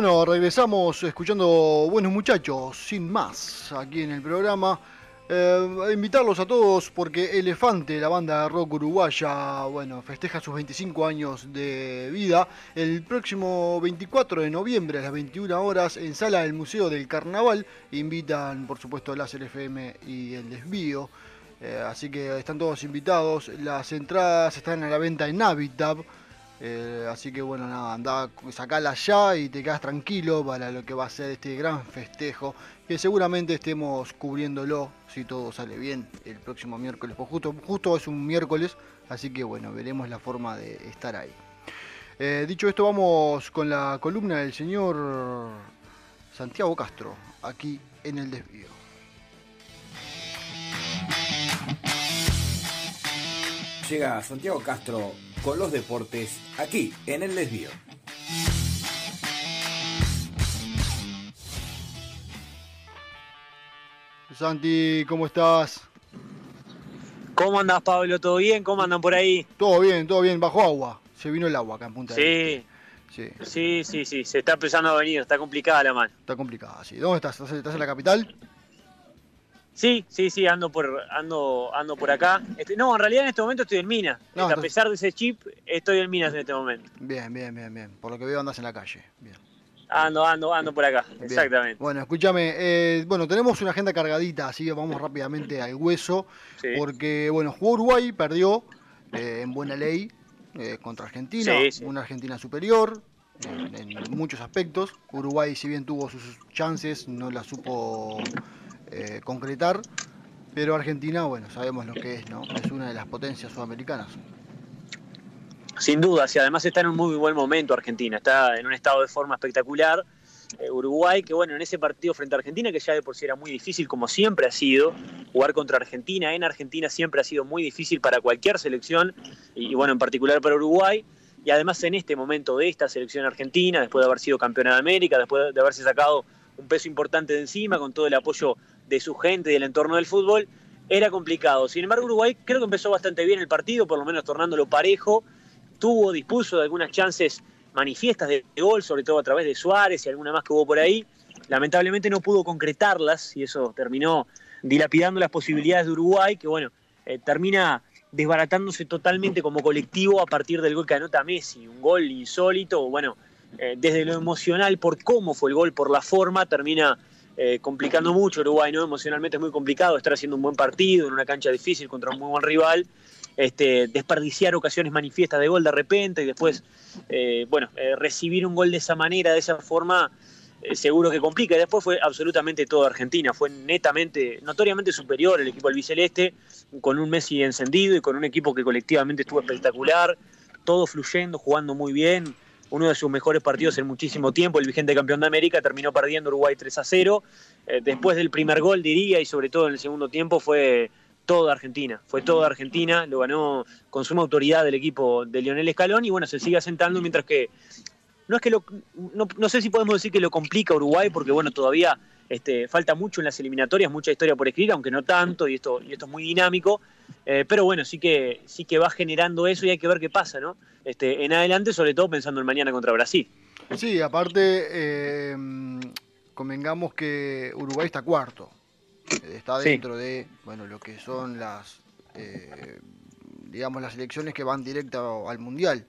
Bueno, regresamos escuchando Buenos Muchachos, sin más, aquí en el programa. Eh, invitarlos a todos porque Elefante, la banda de rock uruguaya, bueno, festeja sus 25 años de vida el próximo 24 de noviembre a las 21 horas en Sala del Museo del Carnaval. Invitan, por supuesto, Láser FM y El Desvío. Eh, así que están todos invitados. Las entradas están a la venta en Habitat. Eh, así que bueno, nada, anda, sacala ya y te quedas tranquilo para lo que va a ser este gran festejo. Que seguramente estemos cubriéndolo, si todo sale bien, el próximo miércoles. Pues justo, justo es un miércoles, así que bueno, veremos la forma de estar ahí. Eh, dicho esto, vamos con la columna del señor Santiago Castro, aquí en el desvío. Llega Santiago Castro con los deportes aquí en el desvío. Santi, ¿cómo estás? ¿Cómo andas, Pablo? ¿Todo bien? ¿Cómo andan por ahí? Todo bien, todo bien, bajo agua. Se vino el agua acá en Punta del Sí, Este. Sí, sí, sí, sí. Se está empezando a venir. Está complicada la mano. está complicado. Sí. ¿Dónde estás? ¿Estás estás en la capital? Sí, sí, sí. Ando por, ando, ando por acá. Este, no, en realidad en este momento estoy en Minas. No, Este, a pesar de ese chip, estoy en Minas en este momento. Bien, bien, bien, bien. Por lo que veo andas en la calle. Bien. Ando, ando, ando por acá. Bien. Exactamente. Bueno, escúchame, eh, bueno, tenemos una agenda cargadita, así que vamos rápidamente al hueso, Sí. porque, bueno, jugó Uruguay, perdió eh, en buena ley eh, contra Argentina, Sí, sí. una Argentina superior en, en muchos aspectos. Uruguay, si bien tuvo sus chances, no la supo eh, concretar, pero Argentina, bueno, sabemos lo que es, ¿no? Es una de las potencias sudamericanas. Sin duda, y además está en un muy buen momento Argentina, está en un estado de forma espectacular. Eh, Uruguay, que bueno, en ese partido frente a Argentina, que ya de por sí era muy difícil, como siempre ha sido, jugar contra Argentina en Argentina siempre ha sido muy difícil para cualquier selección, y, y bueno, en particular para Uruguay. Y además en este momento de esta selección argentina, después de haber sido campeona de América, después de haberse sacado un peso importante de encima, con todo el apoyo de su gente y del entorno del fútbol, era complicado. Sin embargo, Uruguay creo que empezó bastante bien el partido, por lo menos tornándolo parejo, tuvo, dispuso de algunas chances manifiestas de, gol, sobre todo a través de Suárez y alguna más que hubo por ahí. Lamentablemente no pudo concretarlas y eso terminó dilapidando las posibilidades de Uruguay, que bueno, eh, termina desbaratándose totalmente como colectivo a partir del gol que anota Messi, un gol insólito, bueno, eh, desde lo emocional por cómo fue el gol, por la forma, termina eh, complicando mucho Uruguay, ¿no? Emocionalmente es muy complicado estar haciendo un buen partido en una cancha difícil contra un muy buen rival, este, desperdiciar ocasiones manifiestas de gol de repente y después, eh, bueno, eh, recibir un gol de esa manera, de esa forma, seguro que complica. Y después fue absolutamente todo Argentina, fue netamente, notoriamente superior el equipo albiceleste, con un Messi encendido y con un equipo que colectivamente estuvo espectacular, todo fluyendo, jugando muy bien. Uno de sus mejores partidos en muchísimo tiempo, el vigente campeón de América, terminó perdiendo Uruguay 3 a 0. Eh, después del primer gol, diría, y sobre todo en el segundo tiempo, fue toda Argentina. Fue toda Argentina, lo ganó con suma autoridad el equipo de Lionel Escalón y bueno, se sigue asentando mientras que no es que lo, no, no sé si podemos decir que lo complica Uruguay, porque bueno, todavía este, falta mucho en las eliminatorias, mucha historia por escribir, aunque no tanto, y esto, y esto es muy dinámico. Eh, pero bueno, sí que, sí que va generando eso y hay que ver qué pasa, ¿no? Este, en adelante, sobre todo pensando en mañana contra Brasil. Sí, aparte, eh, convengamos que Uruguay está cuarto. Eh, Está Sí. dentro de, bueno, lo que son las, eh, digamos, las elecciones que van directa al Mundial.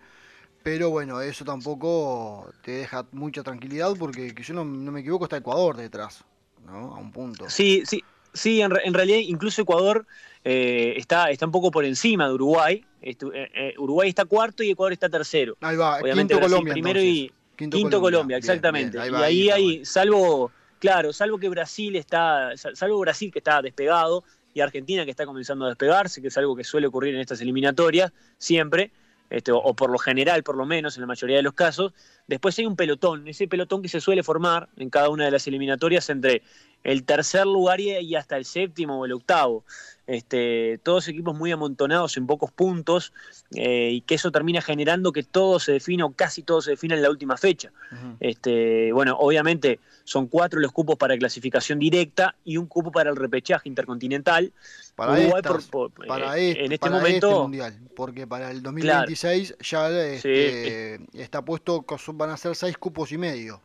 Pero bueno, eso tampoco te deja mucha tranquilidad porque, que yo no, no me equivoco, está Ecuador detrás, ¿no? A un punto. Sí, sí, sí, en, re- en realidad incluso Ecuador eh, está, está un poco por encima de Uruguay. Eh, eh, Uruguay está cuarto y Ecuador está tercero. Ahí va, Obviamente quinto Brasil Colombia primero entonces. y quinto, Colombia, Bien, exactamente. bien, ahí y va, ahí está hay, salvo, claro, salvo que Brasil está, sal- salvo Brasil que está despegado y Argentina que está comenzando a despegarse, que es algo que suele ocurrir en estas eliminatorias siempre, este, o, por lo general, por lo menos, en la mayoría de los casos. Después hay un pelotón, ese pelotón que se suele formar en cada una de las eliminatorias entre el tercer lugar y hasta el séptimo o el octavo. Este, todos equipos muy amontonados en pocos puntos eh, y que eso termina generando que todo se define o casi todo se define en la última fecha. Este, bueno, obviamente son cuatro los cupos para clasificación directa y un cupo para el repechaje intercontinental. Para, Uruguay estas- por- por- para eh, este, en este para momento mundial, porque para el 2026 ya este, está puesto, que van a ser seis cupos y medio.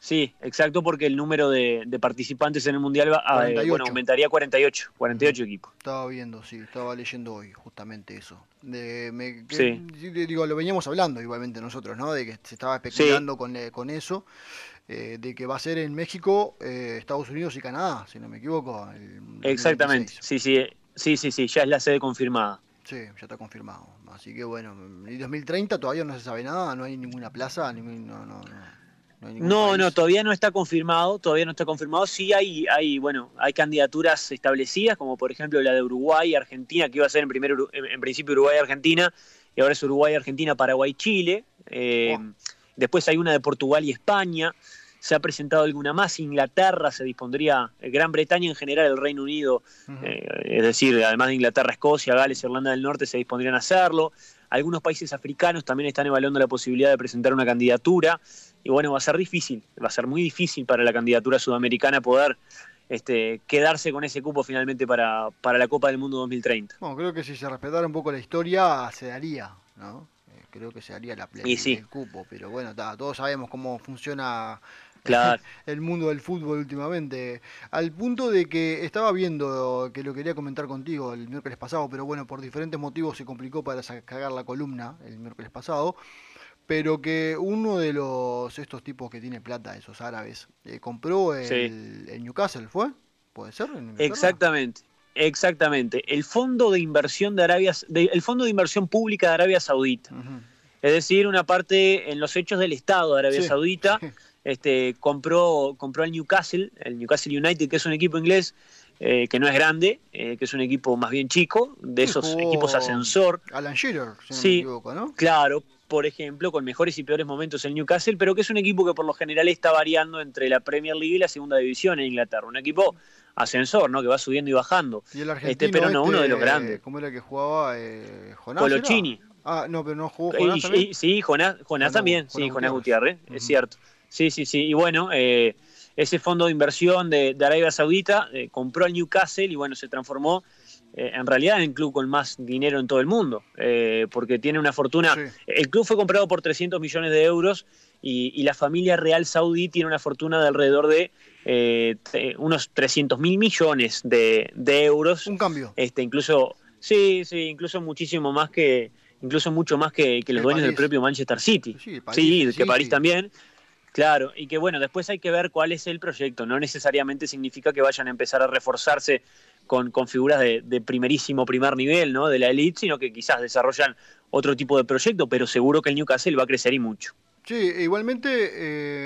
Sí, exacto, porque el número de, de participantes en el Mundial va a, eh, 48. bueno, aumentaría a 48, 48 equipos. Estaba viendo, sí, estaba leyendo hoy justamente eso. De, me- que- Sí. sí, digo, lo veníamos hablando igualmente nosotros, ¿no? De que se estaba especulando con, eh, con eso, eh, de que va a ser en México, eh, Estados Unidos y Canadá, si no me equivoco. el Exactamente, 2026. sí, sí, eh, sí, sí, sí, ya es la sede confirmada. Sí, ya está confirmado. Así que bueno, y 2030 todavía no se sabe nada, no hay ninguna plaza, ningún- no, no, no, no hay No, todavía no está confirmado, todavía no está confirmado. Sí hay, hay, bueno, hay candidaturas establecidas, como por ejemplo la de Uruguay y Argentina, que iba a ser en, primer, en, principio Uruguay y Argentina, y ahora es Uruguay, Argentina, Paraguay, Chile. Eh, Oh. Después hay una de Portugal y España. Se ha presentado alguna más. Inglaterra se dispondría, eh, Gran Bretaña en general, el Reino Unido, eh, es decir, además de Inglaterra, Escocia, Gales, Irlanda del Norte se dispondrían a hacerlo. Algunos países africanos también están evaluando la posibilidad de presentar una candidatura. Y bueno, va a ser difícil, va a ser muy difícil para la candidatura sudamericana poder este, quedarse con ese cupo finalmente para, para la Copa del Mundo 2030. Bueno, creo que si se respetara un poco la historia, se daría, ¿no? Eh, creo que se daría la plena sí. el cupo, pero bueno, ta, todos sabemos cómo funciona Claro. el mundo del fútbol últimamente. Al punto de que estaba viendo que lo quería comentar contigo el miércoles pasado, pero bueno, por diferentes motivos se complicó para sacar la columna el miércoles pasado. Pero que uno de los estos tipos que tiene plata, esos árabes, eh, compró el, Sí. el Newcastle, ¿fue? ¿Puede ser? Exactamente, exactamente. El fondo de inversión de Arabia, de- el fondo de inversión pública de Arabia Saudita, es decir, una parte en los hechos del Estado de Arabia Sí, Saudita, este, compró, compró al Newcastle, el Newcastle United, que es un equipo inglés eh, que no es grande, eh, que es un equipo más bien chico, de esos equipos ascensor, Alan Shearer, si no Sí. me equivoco, ¿no? claro, por ejemplo, con mejores y peores momentos el Newcastle, pero que es un equipo que por lo general está variando entre la Premier League y la segunda división en Inglaterra, un equipo ascensor, ¿no? Que va subiendo y bajando. Y el argentino, pero no, uno de los este, grandes. ¿Cómo era que jugaba? Eh, ¿Jonás Colochini. Ah, no, pero no jugó Y- Jonás y- también. sí, Jonás, Jonás también, Jonás sí, Jonás Gutiérrez. Es cierto. Sí, sí, sí. Y bueno, eh, ese fondo de inversión de, de Arabia Saudita eh, compró al Newcastle y bueno, se transformó eh, en realidad en el club con más dinero en todo el mundo, eh, porque tiene una fortuna. Sí. El club fue comprado por 300 millones de euros y, y la familia real saudí tiene una fortuna de alrededor de eh, unos 300 mil millones de, de euros Un cambio. este incluso sí sí incluso muchísimo más que incluso mucho más que, que los dueños del propio Manchester City Sí, París, sí que París también claro y que bueno después hay que ver cuál es el proyecto no necesariamente significa que vayan a empezar a reforzarse con, con figuras de, primerísimo primer nivel no de la elite sino que quizás desarrollan otro tipo de proyecto pero seguro que el Newcastle va a crecer y mucho Sí, igualmente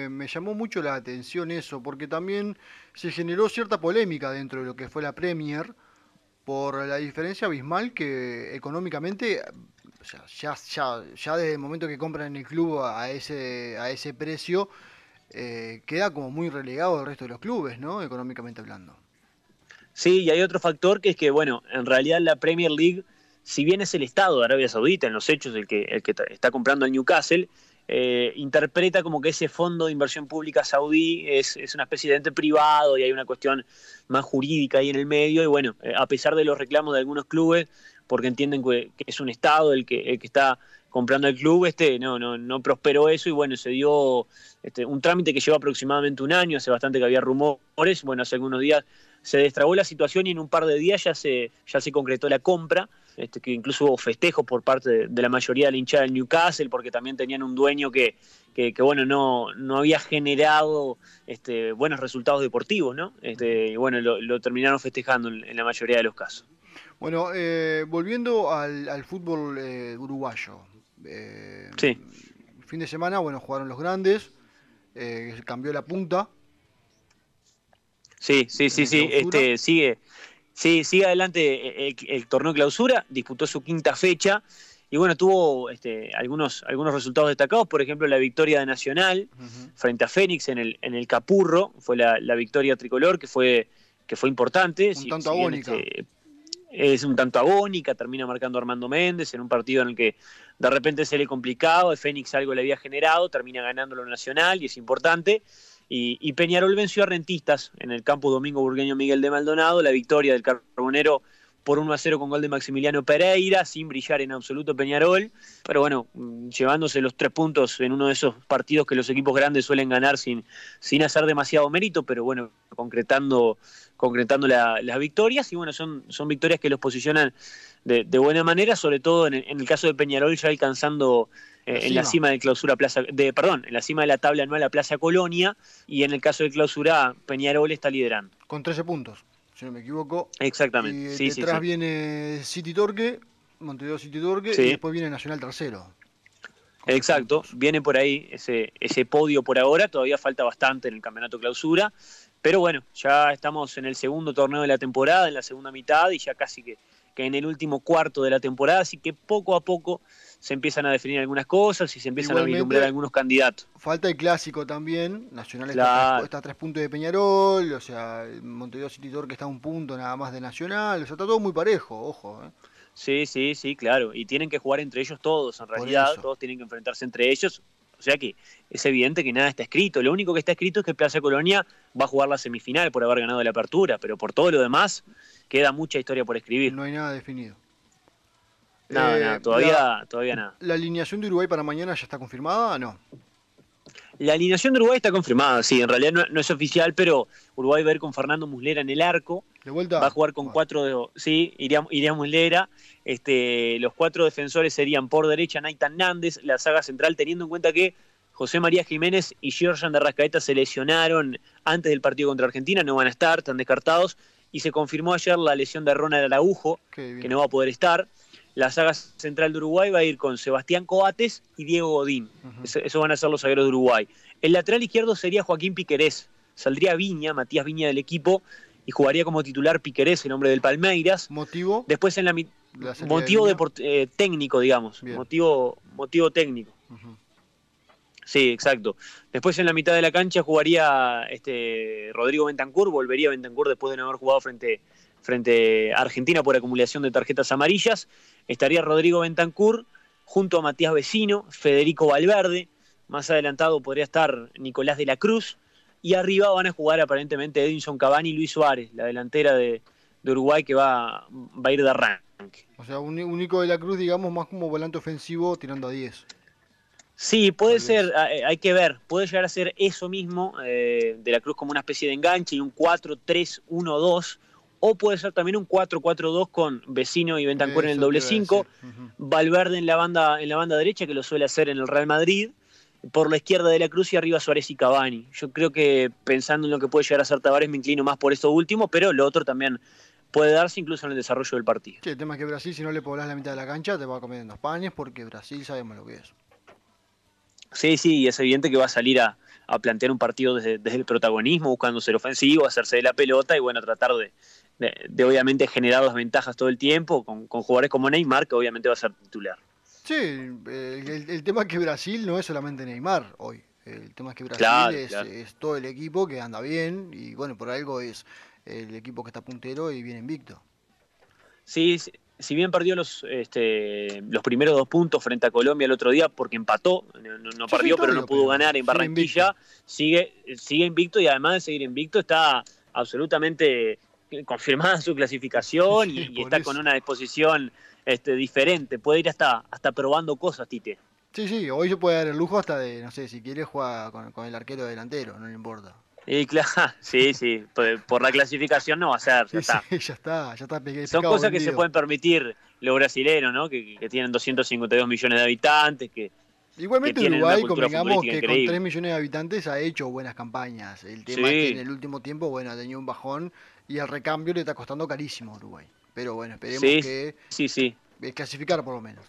eh, me llamó mucho la atención eso, porque también se generó cierta polémica dentro de lo que fue la Premier por la diferencia abismal que económicamente, ya desde el momento que compran el club a ese, a ese precio, eh, queda como muy relegado del resto de los clubes, ¿no? Económicamente hablando. Sí, y hay otro factor que es que, bueno, en realidad la Premier League, si bien es el Estado de Arabia Saudita en los hechos el que, el que está comprando el Newcastle, eh, interpreta como que ese fondo de inversión pública saudí es, es, una especie de ente privado y hay una cuestión más jurídica ahí en el medio. Y bueno, eh, a pesar de los reclamos de algunos clubes, porque entienden que, que es un Estado el que, el que está comprando el club, este no, no, no prosperó eso y bueno, se dio este, un trámite que lleva aproximadamente un año, hace bastante que había rumores, bueno, hace algunos días se destrabó la situación y en un par de días ya se, ya se concretó la compra, este, que incluso hubo festejos por parte de, de, la mayoría de la hinchada del Newcastle, porque también tenían un dueño que, que, que bueno, no, no había generado este, buenos resultados deportivos, ¿no? Este, y bueno, lo, lo terminaron festejando en, en, la mayoría de los casos. Bueno, eh, volviendo al, al fútbol eh, uruguayo. Eh, sí. Fin de semana, bueno, jugaron los grandes, cambió la punta. Sí, sí, sí, sí, este, sigue, sí, sigue adelante el, el, torneo clausura, disputó su quinta fecha y bueno, tuvo este, algunos, algunos resultados destacados, por ejemplo la victoria de Nacional uh -huh. frente a Fénix en el, en el Capurro, fue la, la victoria tricolor que fue, que fue importante. Un si, tanto si agónica. Este, es un tanto agónica, termina marcando Armando Méndez en un partido en el que de repente se le complicaba, Fénix algo le había generado, termina ganándolo Nacional y es importante. Y, y, Peñarol venció a Rentistas en el campo Domingo Burgueño Miguel de Maldonado, la victoria del Carbonero por 1 a 0 con gol de Maximiliano Pereira, sin brillar en absoluto Peñarol, pero bueno, mm, llevándose los tres puntos en uno de esos partidos que los equipos grandes suelen ganar sin, sin hacer demasiado mérito, pero bueno, concretando, concretando la, las victorias, y bueno, son, son victorias que los posicionan de, buena manera, sobre todo en, el caso de Peñarol ya alcanzando eh, en la cima de clausura Plaza, de, perdón, en la cima de la tabla anual a Plaza Colonia, y en el caso de clausura Peñarol está liderando. Con 13 puntos si no me equivoco. Exactamente. Y sí, detrás sí, sí. viene City Torque, Montevideo City Torque, y después viene Nacional tercero. Exacto, viene por ahí ese, ese podio por ahora, todavía falta bastante en el campeonato clausura, pero bueno, ya estamos en el segundo torneo de la temporada, en la segunda mitad, y ya casi que, que en el último cuarto de la temporada, así que poco a poco se empiezan a definir algunas cosas y se empiezan Igualmente, a vislumbrar algunos candidatos. Falta el clásico también, Nacional claro. está, a tres puntos de Peñarol, o sea, Montevideo City Torque está a un punto nada más de Nacional, o sea, está todo muy parejo, ojo. ¿eh? Sí, sí, sí, claro, y tienen que jugar entre ellos todos, en realidad, todos tienen que enfrentarse entre ellos, o sea que es evidente que nada está escrito, lo único que está escrito es que Plaza Colonia va a jugar la semifinal por haber ganado la apertura, pero por todo lo demás queda mucha historia por escribir. No hay nada definido. No, eh, no, todavía, la, todavía nada. ¿La alineación de Uruguay para mañana ya está confirmada o no? La alineación de Uruguay está confirmada, sí, en realidad no, no, es oficial, pero Uruguay va a ir con Fernando Muslera en el arco. ¿De vuelta? Va a jugar con bueno. cuatro de. Sí, iría, iría Muslera. Este, los cuatro defensores serían por derecha Naitan Nández, la saga central, teniendo en cuenta que José María Jiménez y Georgian de Rascaeta se lesionaron antes del partido contra Argentina, no van a estar, están descartados. Y se confirmó ayer la lesión de Ronald Araujo, que no va a poder estar. La saga central de Uruguay va a ir con Sebastián Coates y Diego Godín. Uh -huh. Eso van a ser los zagueros de Uruguay. El lateral izquierdo sería Joaquín Piquerés. Saldría Viña, Matías Viña del equipo, y jugaría como titular Piquerés, el hombre del Palmeiras. ¿Motivo? Después en la, la motivo de eh, técnico, digamos. Motivo, motivo técnico. Uh -huh. Sí, exacto. Después en la mitad de la cancha jugaría este Rodrigo Bentancur, volvería Bentancur después de no haber jugado frente, frente a Argentina por acumulación de tarjetas amarillas. Estaría Rodrigo Bentancur junto a Matías Vecino, Federico Valverde, más adelantado podría estar Nicolás de la Cruz, y arriba van a jugar aparentemente Edinson Cavani y Luis Suárez, la delantera de, de Uruguay que va, va, a ir de arranque. O sea, un único de la Cruz, digamos, más como volante ofensivo tirando a 10. Sí, puede ser, hay que ver, puede llegar a ser eso mismo, eh, de la Cruz como una especie de enganche y un 4-3-1-2, o puede ser también un 4-4-2 con Vecino y Bentancur en el doble 5, uh -huh. Valverde en la, banda, en la banda derecha, que lo suele hacer en el Real Madrid, por la izquierda de la Cruz y arriba Suárez y Cavani. Yo creo que pensando en lo que puede llegar a ser Tavares me inclino más por esto último, pero lo otro también puede darse incluso en el desarrollo del partido. Sí, el tema es que Brasil, si no le poblás la mitad de la cancha, te va a comer en dos panes, porque Brasil sabemos lo que es. Sí, sí, y es evidente que va a salir a, a plantear un partido desde, desde, el protagonismo, buscando ser ofensivo, hacerse de la pelota y bueno, tratar de, de, de obviamente generar las ventajas todo el tiempo con, con, jugadores como Neymar, que obviamente va a ser titular. Sí, el, el, tema es que Brasil no es solamente Neymar hoy. El tema es que Brasil claro, es, claro. es, todo el equipo que anda bien y bueno, por algo es el equipo que está puntero y viene invicto. Sí, si bien perdió los, este, los primeros dos puntos frente a Colombia el otro día porque empató, no, Sí, perdió, sí, pero no pudo ganar en Barranquilla, sigue, sigue invicto y además de seguir invicto está absolutamente confirmada su clasificación y, Sí, y por está eso. con una disposición este, diferente. Puede ir hasta, hasta probando cosas, Tite. Sí, sí, hoy se puede dar el lujo hasta de, no sé, si quiere juega con, con el arquero delantero, no le importa. Y claro, sí, sí, por, por la clasificación no va a ser, ya Sí, está. sí, ya está, ya está. pe- Son cosas que se pueden permitir los brasileños, ¿no? Que, que tienen 252 millones de habitantes, que Igualmente que Uruguay, convengamos que con increíble. 3 millones de habitantes ha hecho buenas campañas. El tema Sí. es que en el último tiempo, bueno, ha tenido un bajón y el recambio le está costando carísimo a Uruguay. Pero bueno, esperemos Sí. que sí, sí. eh, clasificar por lo menos.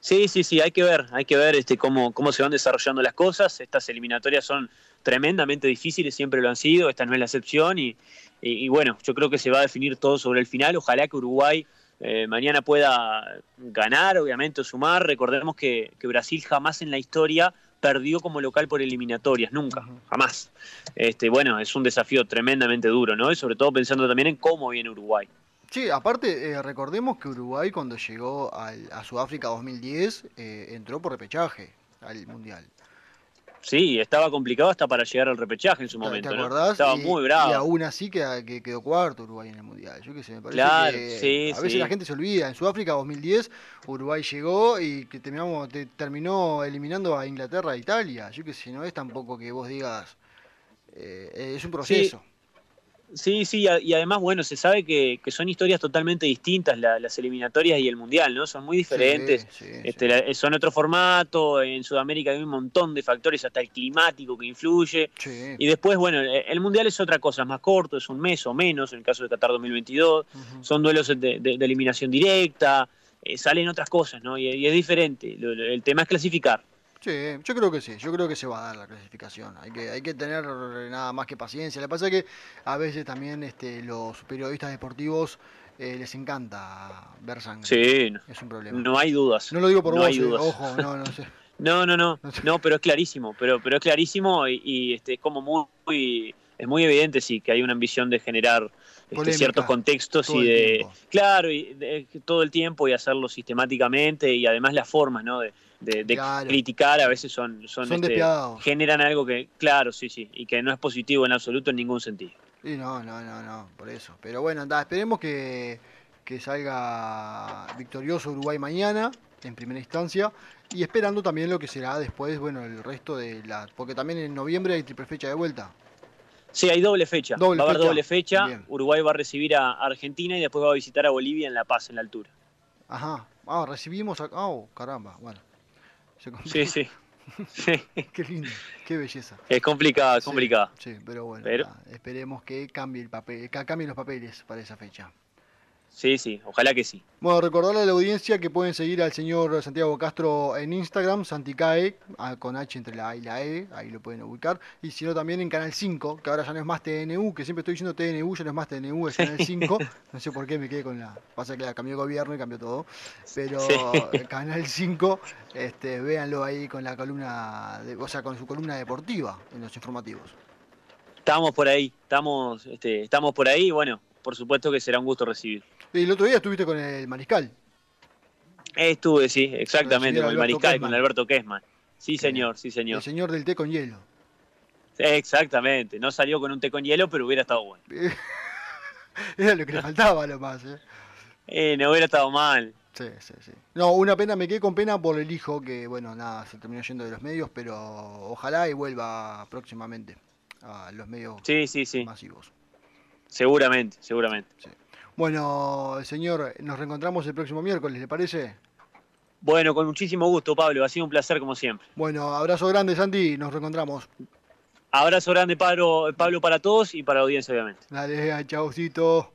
Sí, sí, sí, hay que ver, hay que ver este, cómo, cómo se van desarrollando las cosas. Estas eliminatorias son tremendamente difíciles, siempre lo han sido, esta no es la excepción y, y- y bueno, yo creo que se va a definir todo sobre el final. Ojalá que Uruguay eh, mañana pueda ganar, obviamente, o sumar. Recordemos que, que Brasil jamás en la historia perdió como local por eliminatorias, nunca, jamás. Este, bueno, es un desafío tremendamente duro, ¿no? Y sobre todo pensando también en cómo viene Uruguay. Sí, aparte, eh, recordemos que Uruguay cuando llegó al- a Sudáfrica 2010 eh, entró por repechaje al Mundial. Sí, estaba complicado hasta para llegar al repechaje en su ¿Te- momento, ¿Te ¿no? acordás? Estaba y, muy bravo. Y aún así que, que quedó cuarto Uruguay en el Mundial. Yo qué sé, me parece Claro, que sí, a veces sí. la gente se olvida. En Sudáfrica 2010 Uruguay llegó y que terminamos, te- terminó eliminando a Inglaterra e Italia. Yo qué sé, no es tampoco que vos digas... eh, es un proceso. Sí, sí, a- y además, bueno, se sabe que, que son historias totalmente distintas la- las eliminatorias y el mundial, ¿no? Son muy diferentes. Sí, sí, Este, sí. la- son otro formato, en Sudamérica hay un montón de factores, hasta el climático que influye. Sí. Y después, bueno, el, el mundial es otra cosa, es más corto, es un mes o menos, en el caso de Qatar 2022. Ujú. Son duelos de, de- de eliminación directa, eh, salen otras cosas, ¿no? Y, y es diferente. El tema es clasificar. Sí, yo creo que sí, yo creo que se va a dar la clasificación. Hay que, hay que tener nada más que paciencia. Lo que pasa es que a veces también este, los periodistas deportivos eh, les encanta ver sangre. Sí, no, Es un problema. no hay dudas. No lo digo por no vos, hay eh, dudas. ojo, no, no sé. No, no, no, No pero es clarísimo, pero, pero es clarísimo y, y, este, es como muy, muy- es muy evidente sí que hay una ambición de generar este, Polémica ciertos contextos y de, tiempo. claro, y de- todo el tiempo y hacerlo sistemáticamente y además las formas, ¿no? De, de- de Claro. criticar a veces son, son, Son este, generan algo que, claro, sí, sí, y que no es positivo en absoluto en ningún sentido. Y no, no, no, no, por eso. Pero bueno, anda, esperemos que, que salga victorioso Uruguay mañana, en primera instancia, y esperando también lo que será después, bueno, el resto de la... Porque también en noviembre hay triple fecha de vuelta. Sí, hay doble fecha. Doble va a haber fecha. doble fecha. Bien. Uruguay va a recibir a Argentina y después va a visitar a Bolivia en La Paz, en la altura. Ajá. Ah, recibimos a... Oh, caramba, bueno. Sí, sí. Sí. Qué lindo, qué belleza. Es complicado, es Sí, complicado. Sí, pero bueno, Pero- nada, esperemos que cambie el papel, que cambien los papeles para esa fecha. Sí, sí, ojalá que sí. Bueno, recordarle a la audiencia que pueden seguir al señor Santiago Castro en Instagram, Santicae, ah, con H entre la A y la E, ahí lo pueden ubicar. Y si no, también en Canal 5, que ahora ya no es más TNU, que siempre estoy diciendo TNU, ya no es más TNU, es Canal 5. No sé por qué me quedé con la... Pasa que la cambió el gobierno y cambió todo. Pero Sí. Canal 5, este, véanlo ahí con la columna, de- o sea, con su columna deportiva en los informativos. Estamos por ahí, estamos, este, estamos por ahí bueno, por supuesto que será un gusto recibir. Y el otro día estuviste con el Mariscal. Estuve, sí, exactamente, con el Alberto Mariscal, Kessman. con Alberto Kessman. Sí, señor, sí, El señor. señor del té con hielo. Exactamente, no salió con un té con hielo, pero hubiera estado bueno. Era lo que le faltaba, lo más. ¿eh? Eh, no hubiera estado mal. Sí, sí, sí. No, una pena, me quedé con pena por el hijo que, bueno, nada, se terminó yendo de los medios, pero ojalá y vuelva próximamente a los medios Sí, sí, sí, masivos. seguramente, seguramente. Bueno, señor, nos reencontramos el próximo miércoles, ¿le parece? Bueno, con muchísimo gusto, Pablo, ha sido un placer como siempre. Bueno, abrazo grande, Santi, nos reencontramos. Abrazo grande, Pablo, Pablo para todos y para la audiencia, obviamente. Dale, chaucito.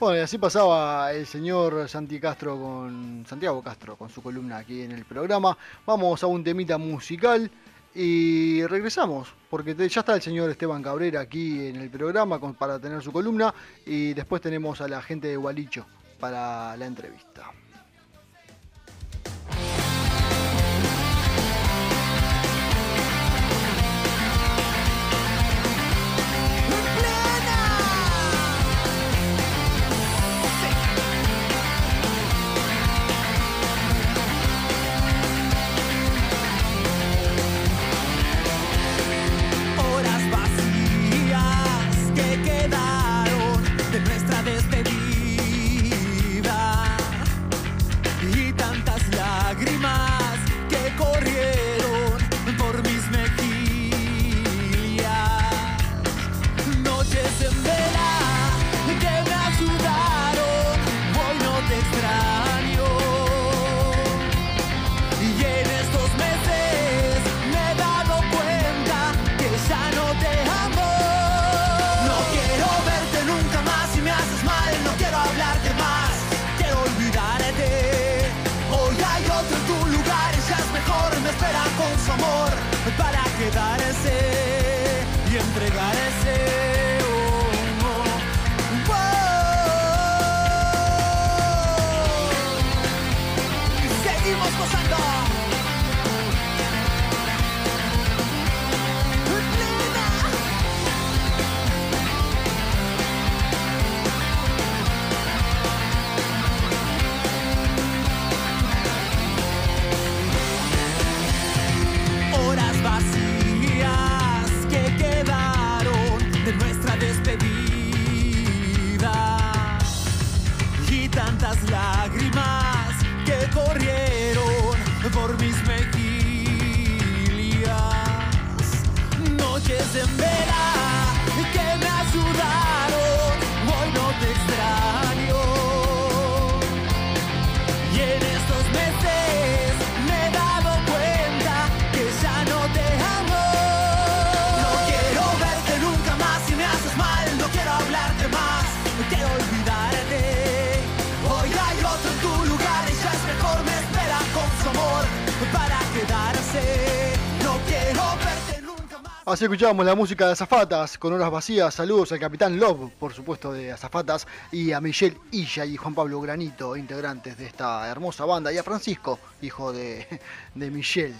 Bueno, y así pasaba el señor Santi Castro con Santiago Castro con su columna aquí en el programa. Vamos a un temita musical y regresamos, porque ya está el señor Esteban Cabrera aquí en el programa para tener su columna y después tenemos a la gente de Gualicho para la entrevista. Noches en Así escuchábamos la música de Azafatas con horas vacías. Saludos al capitán Love, por supuesto, de Azafatas, y a Michelle Illa y Juan Pablo Granito, integrantes de esta hermosa banda, y a Francisco, hijo de, de Michelle.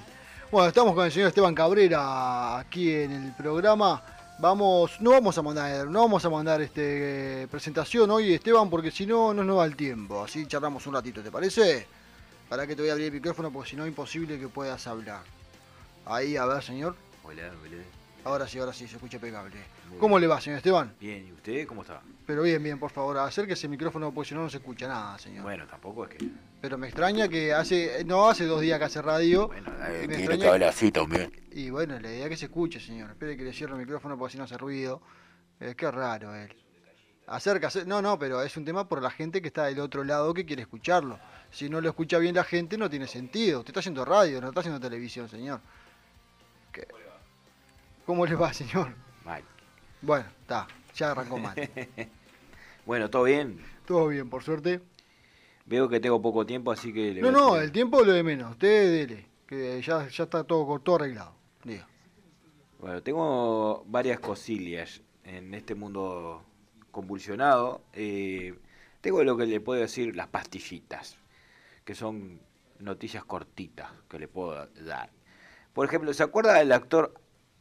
Bueno, estamos con el señor Esteban Cabrera aquí en el programa. Vamos, no vamos a mandar, no vamos a mandar este presentación hoy, Esteban, porque si no, no nos va el tiempo. Así charlamos un ratito, ¿te parece? Para que te voy a abrir el micrófono, porque si no, imposible que puedas hablar. Ahí, a ver, señor. Hola, hola. Ahora sí, ahora sí, se escucha pegable. Muy ¿Cómo le va, señor Esteban? Bien, ¿y usted cómo está? Pero bien, bien, por favor, acérquese el micrófono porque si no, no se escucha nada, señor. Bueno, tampoco es que. Pero me extraña que hace, no, hace dos días que hace radio. Bueno, eh, me extraña que hable así también. Y bueno, la idea es que se escuche, señor. Espere que le cierre el micrófono porque si no hace ruido. Eh, qué raro él. Acércase. No, no, pero es un tema por la gente que está del otro lado que quiere escucharlo. Si no lo escucha bien la gente, no tiene sentido. Usted está haciendo radio, no está haciendo televisión, señor. ¿Qué? ¿Cómo le va, señor? Mal. Bueno, está, ya arrancó mal. Bueno, ¿todo bien? Todo bien, por suerte. Veo que tengo poco tiempo, así que... le No, no, el tiempo lo de menos. Usted dele, que ya, ya está todo, todo arreglado. Diga. Bueno, tengo varias cosillas en este mundo convulsionado. Eh, tengo lo que le puedo decir las pastillitas, que son noticias cortitas que le puedo dar. Por ejemplo, ¿se acuerda del actor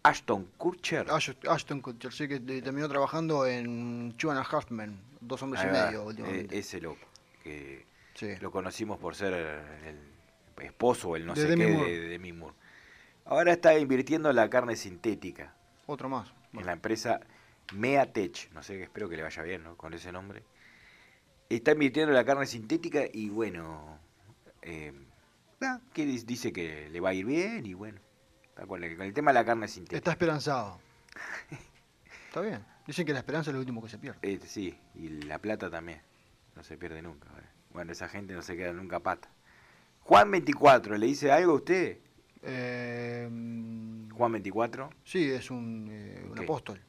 Ashton Kutcher? Ash- Ashton Kutcher, sí que terminó trabajando en Two and a Half Men, dos hombres Ahí y va, medio eh, últimamente. ese loco, que Sí. lo conocimos por ser el esposo o el no De sé Demi qué Moore. de, de Demi Moore. Ahora está invirtiendo en la carne sintética, Otro más. en la empresa Meatech, no sé, espero que le vaya bien, ¿no? Con ese nombre. Está invirtiendo en la carne sintética y bueno, eh, ah, que dice que le va a ir bien y bueno, está con el, tema de la carne sintética. Está esperanzado. Está bien. Dicen que la esperanza es lo último que se pierde. Eh, sí, y la plata también. No se pierde nunca. ¿vale? Bueno, esa gente no se queda nunca pata. Juan 24, ¿le dice algo a usted? Eh, Juan 24 sí, es un, eh, un apóstol.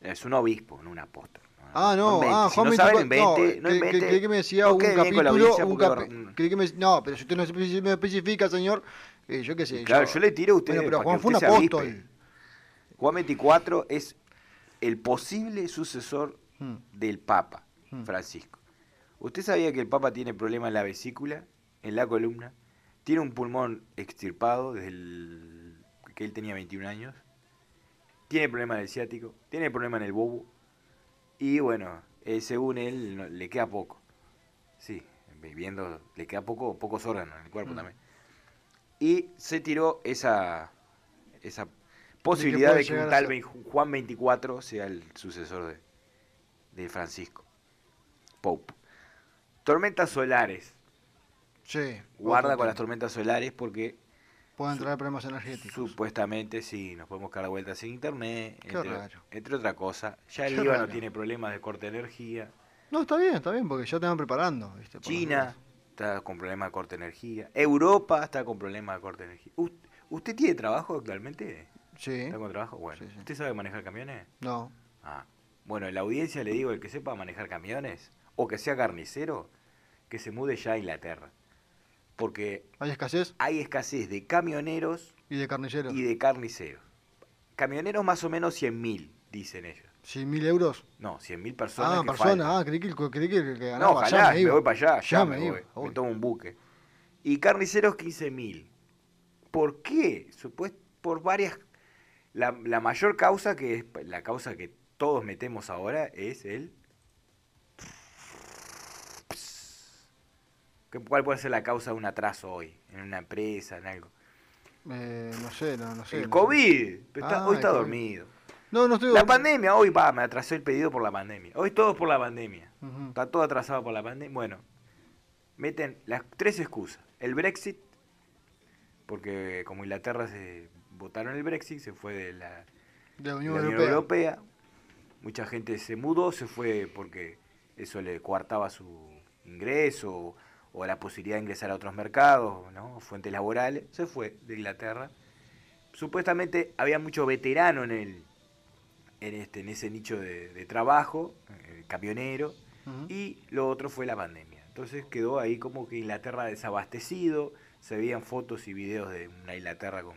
es un obispo, no un apóstol. Ah, no, ah, Si Juan no 24. sabe, no no, creí que me decía No un capítulo, un me- no, pero si usted no especifica, señor, eh, yo qué sé. Claro, yo le tiro a usted Bueno, pero Juan fue un apóstol. Juan 24 es el posible sucesor Hmm. del Papa, Hmm. Francisco. ¿Usted sabía que el Papa tiene problemas en la vesícula, en la columna? Tiene un pulmón extirpado desde el- que él tenía 21 años. Tiene problemas en el ciático, tiene problemas en el bobo. Y bueno, eh, según él, no- le queda poco. Sí, viviendo, le queda poco, pocos órganos en el cuerpo Mm. también. Y se tiró esa, esa posibilidad de que, un tal ser. Juan 24 sea el sucesor de, de Francisco. Pope. Tormentas solares. Sí. Guarda con las tormentas solares porque Pueden traer problemas energéticos. supuestamente sí, nos podemos dar vueltas en internet, Qué entre, raro. entre otra cosa. Ya el Qué Líbano raro. tiene problemas de corte de energía. No, está bien, está bien, porque ya te van preparando. ¿viste? Por China. Está con problemas de corte de energía. Europa está con problemas de corte de energía. ¿Us- ¿Usted tiene trabajo actualmente? Sí. ¿Está con trabajo? Bueno. Sí, sí. ¿Usted sabe manejar camiones? No. Ah. Bueno, en la audiencia le digo, el que sepa manejar camiones o que sea carnicero, que se mude ya a Inglaterra. Porque Hay escasez hay escasez de camioneros y de carniceros. y de carniceros. Camioneros más o menos 100.000, dicen ellos. Sí, mil euros. No, 100.000 personas. Ah, personas. Ah, creí que, creí que, que No, ganaba. ojalá, me, iba. voy para allá, ya, Ya me, me voy, iba, me tomo un buque. Y carniceros 15.000. ¿Por qué? Supuest- por varias... La, la mayor causa, que es la causa que todos metemos ahora, es el... ¿Qué- ¿Cuál puede ser la causa de un atraso hoy? En una empresa, en algo. Eh, no sé, no, no sé. el no. COVID. Está- Ah, hoy el está COVID. No, no estoy La pandemia, hoy va, me atrasó el pedido por la pandemia. Hoy todo es por la pandemia. Está todo atrasado por la pandemia. Bueno, meten las tres excusas. El Brexit, porque como Inglaterra se votaron el Brexit, se fue de la, De la de Unión la Unión Europea. Europea. Mucha gente se mudó, se fue porque eso le coartaba su ingreso o, la posibilidad de ingresar a otros mercados, ¿no? fuentes laborales. Se fue de Inglaterra. Supuestamente había mucho veterano en el en este en ese nicho de, de trabajo, eh, camionero, y lo otro fue la pandemia. Entonces quedó ahí como que Inglaterra desabastecido, se veían fotos y videos de una Inglaterra con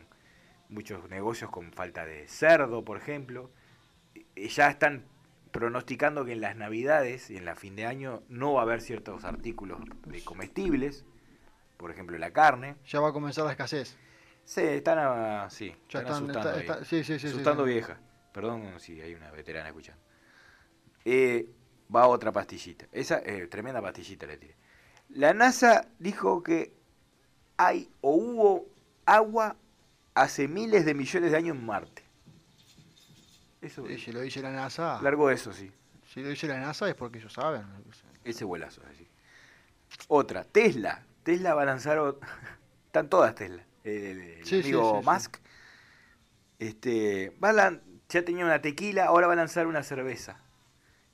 muchos negocios con falta de cerdo, por ejemplo. Y ya están pronosticando que en las navidades y en la fin de año no va a haber ciertos artículos de comestibles, por ejemplo la carne. Ya va a comenzar la escasez. Sí, están, ah, sí, Ya están, están- asustando. está- ahí. está- sí, sí, sí, sí, asustando vieja. Perdón si hay una veterana escuchando. Eh, va otra pastillita. Esa, eh, tremenda pastillita le tiré. La NASA dijo que hay o hubo agua hace miles de millones de años en Marte. Eso, Y si lo dice la NASA, largo eso, sí. si lo dice la NASA es porque ellos saben. Ese vuelazo, así. Otra, Tesla. Tesla va a lanzar. o- Están todas Tesla. El, el- el Sí, sí, amigo sí, sí. Musk. Este, va a lan- ya tenía una tequila, ahora va a lanzar una cerveza.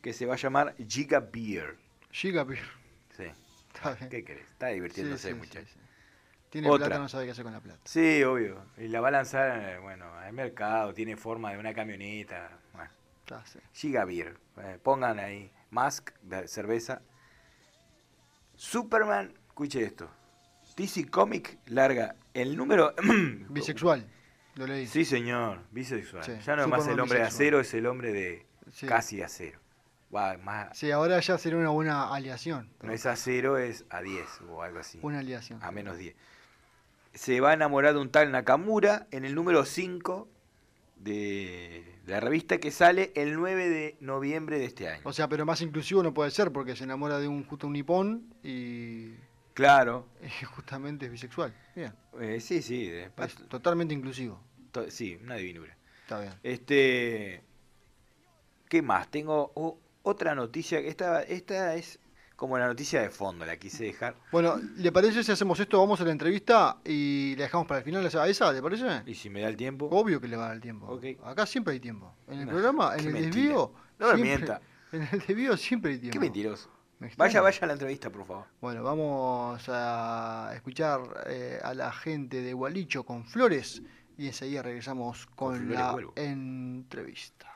Que se va a llamar Giga Beer. Giga Beer. Sí. Está bien. ¿Qué querés? Está divirtiéndose, Sí, sí, muchacho. sí, sí. Tiene Otra. plata, no sabe qué hacer con la plata. Sí, obvio. Y la va a lanzar, eh, bueno, al mercado, tiene forma de una camioneta. Bueno. Giga Beer. Eh, pongan ahí. Musk, de cerveza. Superman, escuche esto. DC Comic larga el número. Bisexual, lo leí. Sí, señor, bisexual. Sí, ya no es más el hombre de acero, es el hombre de Sí. casi acero. Más, Sí, ahora ya sería una buena aliación. no es acero, es a 10 o algo así. Una aliación. A menos 10. Se va a enamorar de un tal Nakamura en el número 5 de la revista que sale el 9 de noviembre de este año. O sea, pero más inclusivo no puede ser porque se enamora de un justo un nipón y, Claro, justamente es bisexual. Bien. eh, sí, sí, de- Es totalmente inclusivo. to- sí, una divinura. Está bien. Este, ¿qué más? Tengo otra noticia. Esta, esta es como la noticia de fondo, la quise dejar. Bueno, ¿le parece si hacemos esto? Vamos a la entrevista y la dejamos para el final a esa, ¿le parece? Y si me da el tiempo. Obvio que le va a dar el tiempo. Acá siempre hay tiempo. En el No, programa, en el mentira. desvío. No me mienta. En el desvío siempre hay tiempo. Qué mentiroso. Vaya, vaya a la entrevista, por favor. Bueno, vamos a escuchar eh, a la gente de Gualicho con Flores y enseguida regresamos con, la vuelvo. entrevista.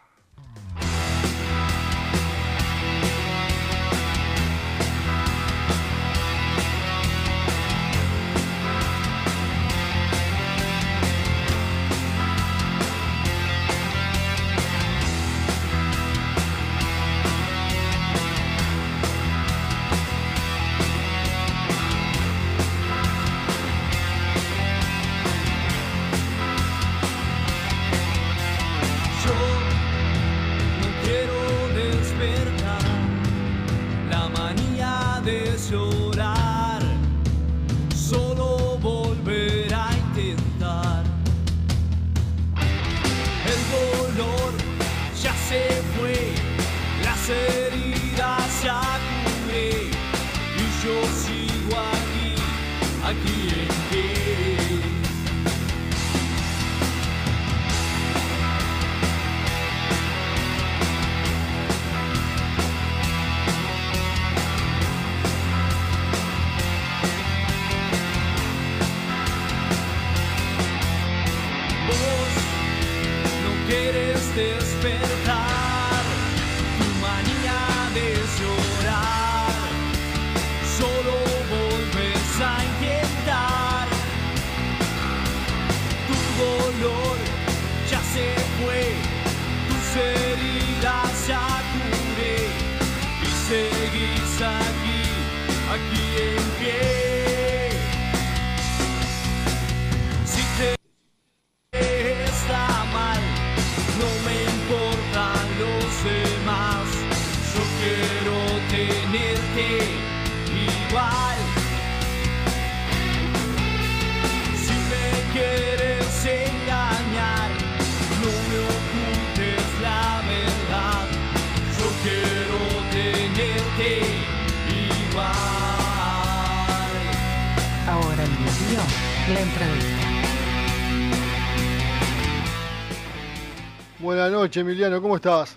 Noches, Emiliano, ¿cómo estás?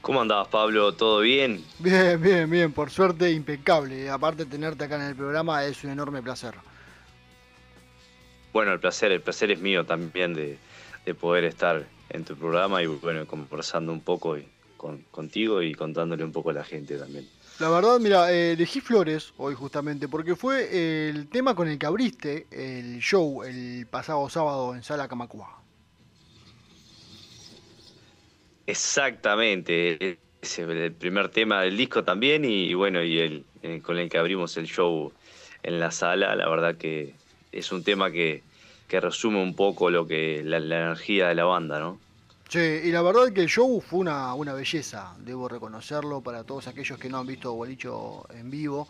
¿Cómo andabas, Pablo? ¿Todo bien? Bien, bien, bien, por suerte impecable. Aparte tenerte acá en el programa es un enorme placer. Bueno, el placer, el placer es mío también de, de poder estar en tu programa y bueno, conversando un poco con, contigo y contándole un poco a la gente también. La verdad, mira, eh, elegí Flores hoy justamente porque fue el tema con el que abriste el show el pasado sábado en Sala Camacua. Exactamente, es el primer tema del disco también y, bueno, y el, eh, con el que abrimos el show en la sala, la verdad que es un tema que, resume un poco lo que la, energía de la banda, ¿no? Sí, y la verdad que el show fue una, una belleza, debo reconocerlo para todos aquellos que no han visto Bolicho en vivo.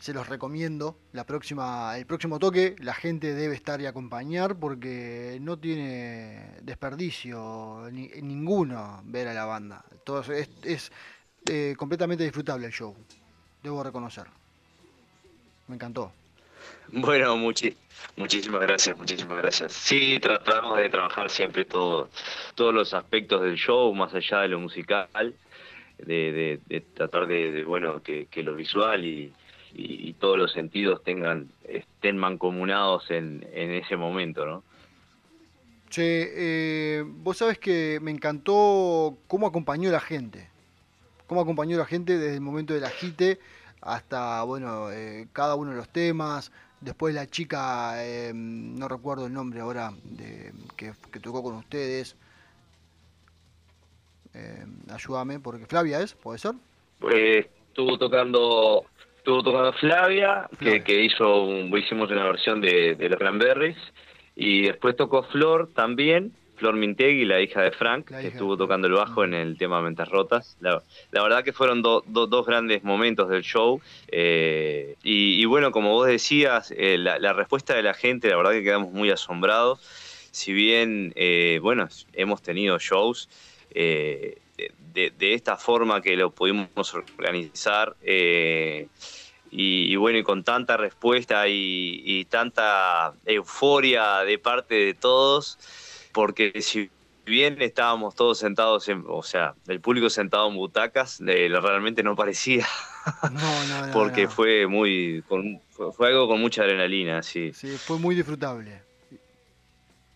Se los recomiendo. La próxima, el próximo toque, la gente debe estar y acompañar porque no tiene desperdicio ni, ninguno ver a la banda. Todo es, eh, completamente disfrutable el show. Debo reconocer. Me encantó. Bueno, muchísimas gracias, muchísimas gracias. Sí, tratamos de trabajar siempre todo, todos los aspectos del show, más allá de lo musical, de, tratar de, bueno, que, lo visual y, todos los sentidos tengan, estén mancomunados en, ese momento, ¿no? Che, eh, vos sabes que me encantó cómo acompañó la gente, cómo acompañó la gente desde el momento del agite hasta, bueno, eh, cada uno de los temas, Después la chica, em, no recuerdo el nombre ahora, de, que, tocó con ustedes. Em, ayúdame, porque Flavia es, ¿puede ser? Pues estuvo tocando estuvo tocando Flavia, Que, que, hizo un, hicimos una versión de, de los Cranberries. Y después tocó Flor también, Flor Mintegui, la hija de Frank, que estuvo tocando el bajo en el tema Mentas Rotas. La, verdad que fueron dos grandes momentos del show. Eh, y, bueno, como vos decías, eh, la, respuesta de la gente, la verdad que quedamos muy asombrados. Si bien, eh, bueno, hemos tenido shows de, esta forma que lo pudimos organizar. Y, bueno, y con tanta respuesta y, tanta euforia de parte de todos, porque si bien estábamos todos sentados, en, o sea, el público sentado en butacas, eh, realmente no parecía. No, no, no Porque fue muy, fue, algo con mucha adrenalina, sí. Sí, fue muy disfrutable,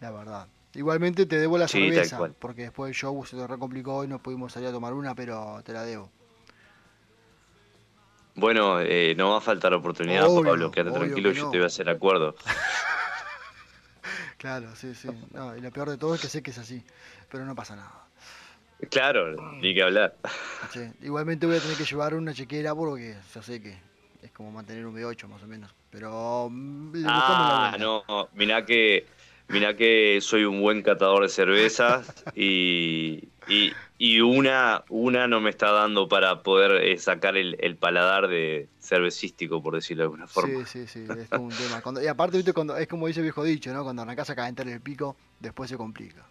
la verdad. Igualmente te debo la cerveza, porque después el show se te recomplicó y no pudimos salir a tomar una, pero te la debo. Bueno, eh, no va a faltar oportunidad, Pablo, quédate tranquilo, yo te voy a hacer acuerdo. Claro, sí, sí. y lo peor de todo es que sé que es así, pero no pasa nada. Claro, ni que hablar. igualmente voy a tener que llevar una chequera porque yo sé que es como mantener un B8 más o menos. Pero mm, ah, no, mirá que, mirá que soy un buen catador de cervezas y, y, una, una no me está dando para poder eh, sacar el, el, paladar de cervecístico, por decirlo de alguna forma. Sí, sí, sí, es un tema. y aparte, ¿viste? Cuando, es como dice el viejo dicho, ¿no? Cuando arrancás a calentar el pico, después se complica.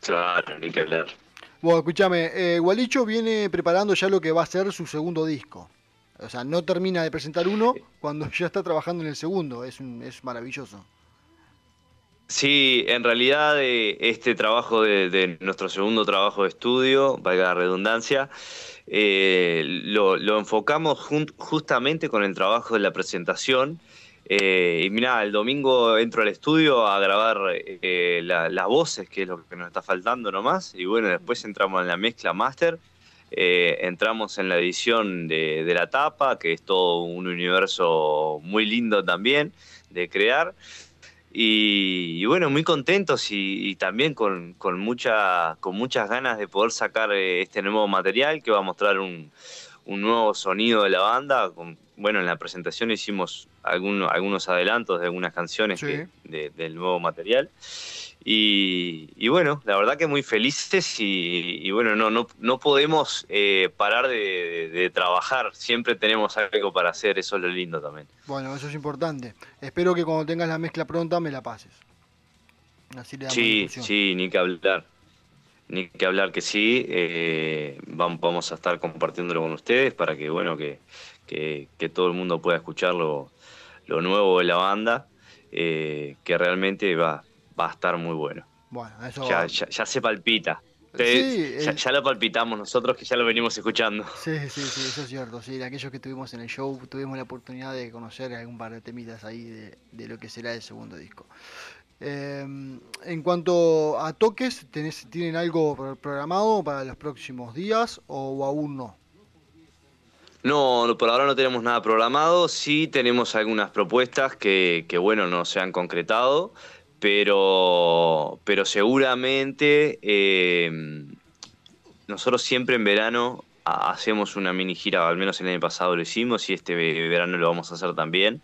Claro, ni que hablar. Bueno, escúchame, eh, Gualicho viene preparando ya lo que va a ser su segundo disco. O sea, no termina de presentar uno cuando ya está trabajando en el segundo. Es, un, es maravilloso. Sí, en realidad eh, este trabajo de, nuestro segundo trabajo de estudio, valga la redundancia, eh, lo, enfocamos justamente con el trabajo de la presentación. Eh, y mira, el domingo entro al estudio a grabar las voces, que es lo que nos está faltando nomás. Y bueno, después entramos en la mezcla master. entramos en la edición de, de la tapa, que es todo un universo muy lindo también de crear. Y, bueno, muy contentos y, también con, mucha, con muchas ganas de poder sacar eh, este nuevo material que va a mostrar un, un nuevo sonido de la banda. bueno, en la presentación hicimos algunos, algunos adelantos de algunas canciones del nuevo material. Y, bueno, la verdad que muy felices y, bueno, no, no, no podemos eh, parar de, trabajar, siempre tenemos algo para hacer, eso es lo lindo también. Bueno, eso es importante. Espero que cuando tengas la mezcla pronta me la pases. sí, sí, ni que hablar. Ni que hablar que sí, eh, vamos a estar compartiéndolo con ustedes para que, bueno, que, que, todo el mundo pueda escuchar lo, nuevo de la banda, eh, que realmente va, va a estar muy bueno. Bueno, eso... Ya, ya, ya se palpita. Sí, ya, el- ya lo palpitamos nosotros que ya lo venimos escuchando. Sí, sí, sí, eso es cierto. Sí, de aquellos que tuvimos en el show, tuvimos la oportunidad de conocer algún par de temitas ahí de, de lo que será el segundo disco. Eh, en cuanto a toques, ¿tenés, ¿tienen algo pro- programado para los próximos días o aún no? No, por ahora no tenemos nada programado. Sí tenemos algunas propuestas que, que, bueno, no se han concretado, pero, pero seguramente eh, nosotros siempre en verano ha- hacemos una mini gira, al menos el año pasado lo hicimos y este ve- verano lo vamos a hacer también.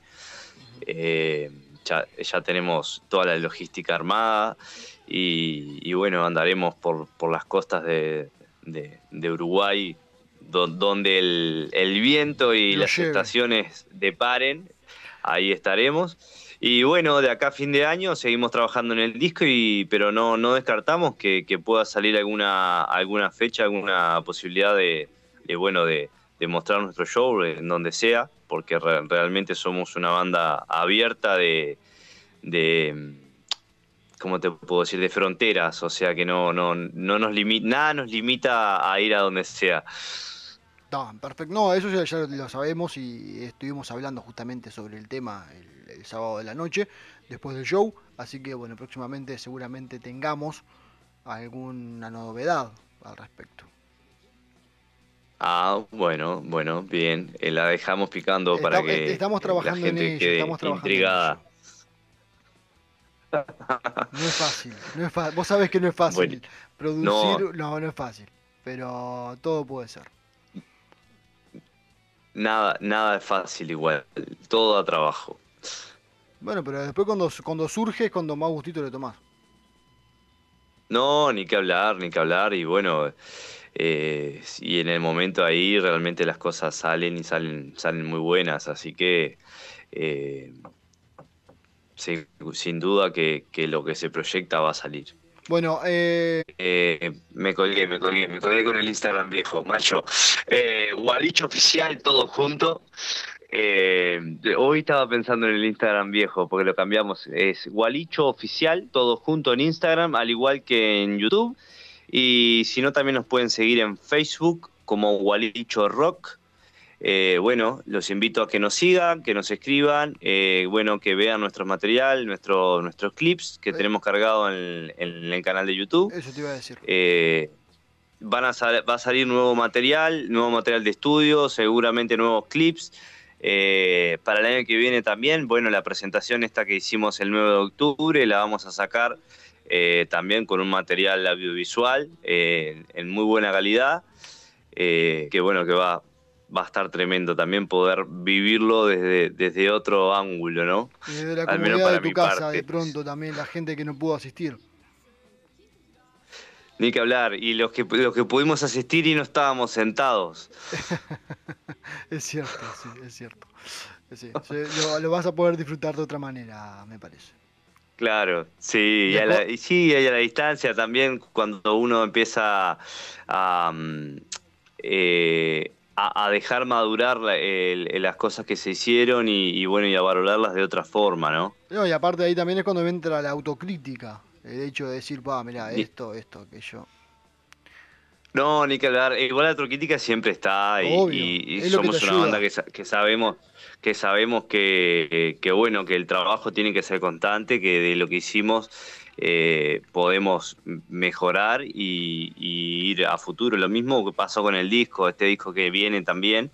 Eh, ya, ya tenemos toda la logística armada y, y bueno, andaremos por, por las costas de, de- de Uruguay do- donde el, el viento y Lo las lleve. estaciones deparen, ahí estaremos. Y bueno, de acá a fin de año seguimos trabajando en el disco, y, pero no, no descartamos que, que pueda salir alguna, alguna fecha, alguna posibilidad de, de, bueno, de, de mostrar nuestro show en donde sea, porque re- realmente somos una banda abierta de, de ¿cómo te puedo decir? de fronteras, o sea que no, no, no nos limita, nada nos limita a ir a donde sea. No, perfecto. No, eso ya, ya lo sabemos y estuvimos hablando justamente sobre el tema el sábado de la noche, después del show. Así que bueno, próximamente seguramente tengamos alguna novedad al respecto. Ah, bueno, bueno, bien. Eh, la dejamos picando para Estamos- que estamos la trabajando en gente ello, quede estamos trabajando en intrigada. No es fácil, no es fa- vos sabés que no es fácil Bueno, producir, no. no. no, es fácil, pero todo puede ser. Nada, nada es fácil igual. Todo a trabajo. Bueno, pero después cuando, cuando surge es cuando más gustito le tomás. No, ni que hablar, ni que hablar. Y bueno, eh, y en el momento ahí realmente las cosas salen y salen, salen muy buenas. Así que eh, sin duda que, que lo que se proyecta va a salir. Bueno, eh, Eh, me colgué, me colgué, me colgué con el Instagram viejo, macho. Eh, Gualicho oficial, todo junto. Eh, hoy estaba pensando en el Instagram viejo, porque lo cambiamos. Es Gualicho oficial, todo junto en Instagram, al igual que en YouTube. Y si no, también nos pueden seguir en Facebook como Gualicho Rock. Eh, bueno, los invito a que nos sigan, que nos escriban, eh, bueno, que vean nuestro material, nuestro, nuestros clips que tenemos cargado en, en el canal de YouTube. eso te iba a decir. Eh, van a va a salir nuevo material, nuevo material de estudio, seguramente nuevos clips. Para el año que viene también, bueno, la presentación esta que hicimos el 9 de octubre la vamos a sacar eh, también con un material audiovisual eh, en muy buena calidad, eh, que bueno, que va, va a estar tremendo también poder vivirlo desde, desde otro ángulo, ¿no? Desde la Al menos para de tu mi casa, parte. de pronto también la gente que no pudo asistir. Ni que hablar, y los que, los que pudimos asistir y no estábamos sentados. Es cierto, sí, es cierto. Sí, lo, lo vas a poder disfrutar de otra manera, me parece. Claro, sí, y, a la, y sí, y a la distancia también cuando uno empieza a, mm, eh, a, a dejar madurar la- el- el- las cosas que se hicieron y, y bueno, y a valorarlas de otra forma, ¿no? No, y aparte ahí también es cuando entra la autocrítica. El hecho de decir, va, mirá, Y- esto, esto, aquello. No, ni que hablar. Igual la autocrítica siempre está y, Obvio, es somos una banda que sabemos que sabemos que, que bueno que el trabajo tiene que ser constante, que de lo que hicimos eh, podemos mejorar y, y ir a futuro. Lo mismo que pasó con el disco, este disco que viene también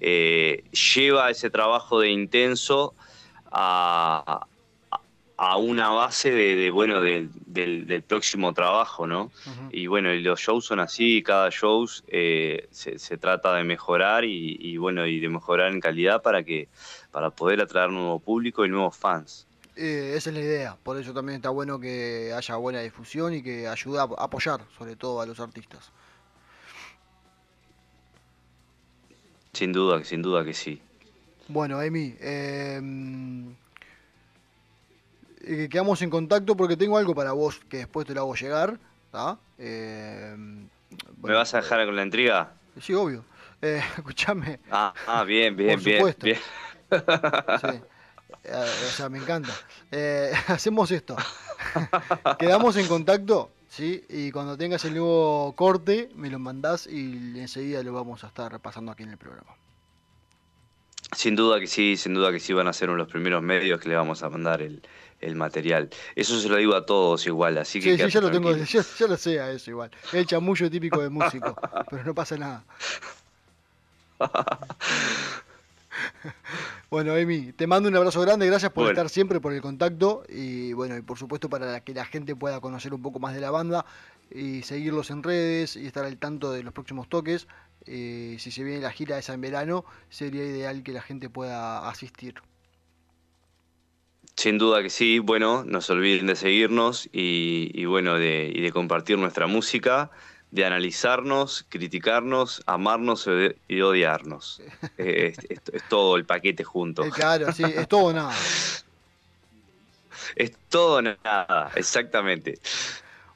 eh, lleva ese trabajo de intenso a, a- una base de, de, bueno del, del- del próximo trabajo, ¿no? Y bueno, y los shows son así, cada show eh, se, se trata de mejorar y, y bueno, y de mejorar en calidad para que para poder atraer nuevo público y nuevos fans. Eh, esa es la idea. Por eso también está bueno que haya buena difusión y que ayude a apoyar, sobre todo a los artistas. Sin duda, sin duda que sí. Bueno, Emi, eh, eh, quedamos en contacto porque tengo algo para vos que después te lo hago llegar. Eh, ¿Me vas a dejar con la intriga? sí, obvio. Eh, escuchame. Ah, ah, bien, bien, Por bien, supuesto. bien. Sí. Eh, o sea, me encanta. Hacemos esto. Quedamos en contacto, ¿sí? Y cuando tengas el nuevo corte, me lo mandás y enseguida lo vamos a estar repasando aquí en el programa. Sin duda que sí, sin duda que sí van a ser uno de los primeros medios que le vamos a mandar el, el material. Eso se lo digo a todos igual, así que... Sí, sí, ya lo tengo, ya, ya, lo sé a eso igual. El chamullo típico de músico, pero no pasa nada. bueno, Emi, te mando un abrazo grande, gracias por estar siempre, por el contacto y bueno, y por supuesto para que la gente pueda conocer un poco más de la banda y seguirlos en redes y estar al tanto de los próximos toques. Eh, si se viene la gira esa en verano, sería ideal que la gente pueda asistir. Sin duda que sí, bueno, no se olviden de seguirnos y, bueno, de, y de compartir nuestra música, de analizarnos, criticarnos, amarnos y odiarnos. es, es, todo el paquete junto. Eh, claro, sí, es todo nada. es todo nada, exactamente.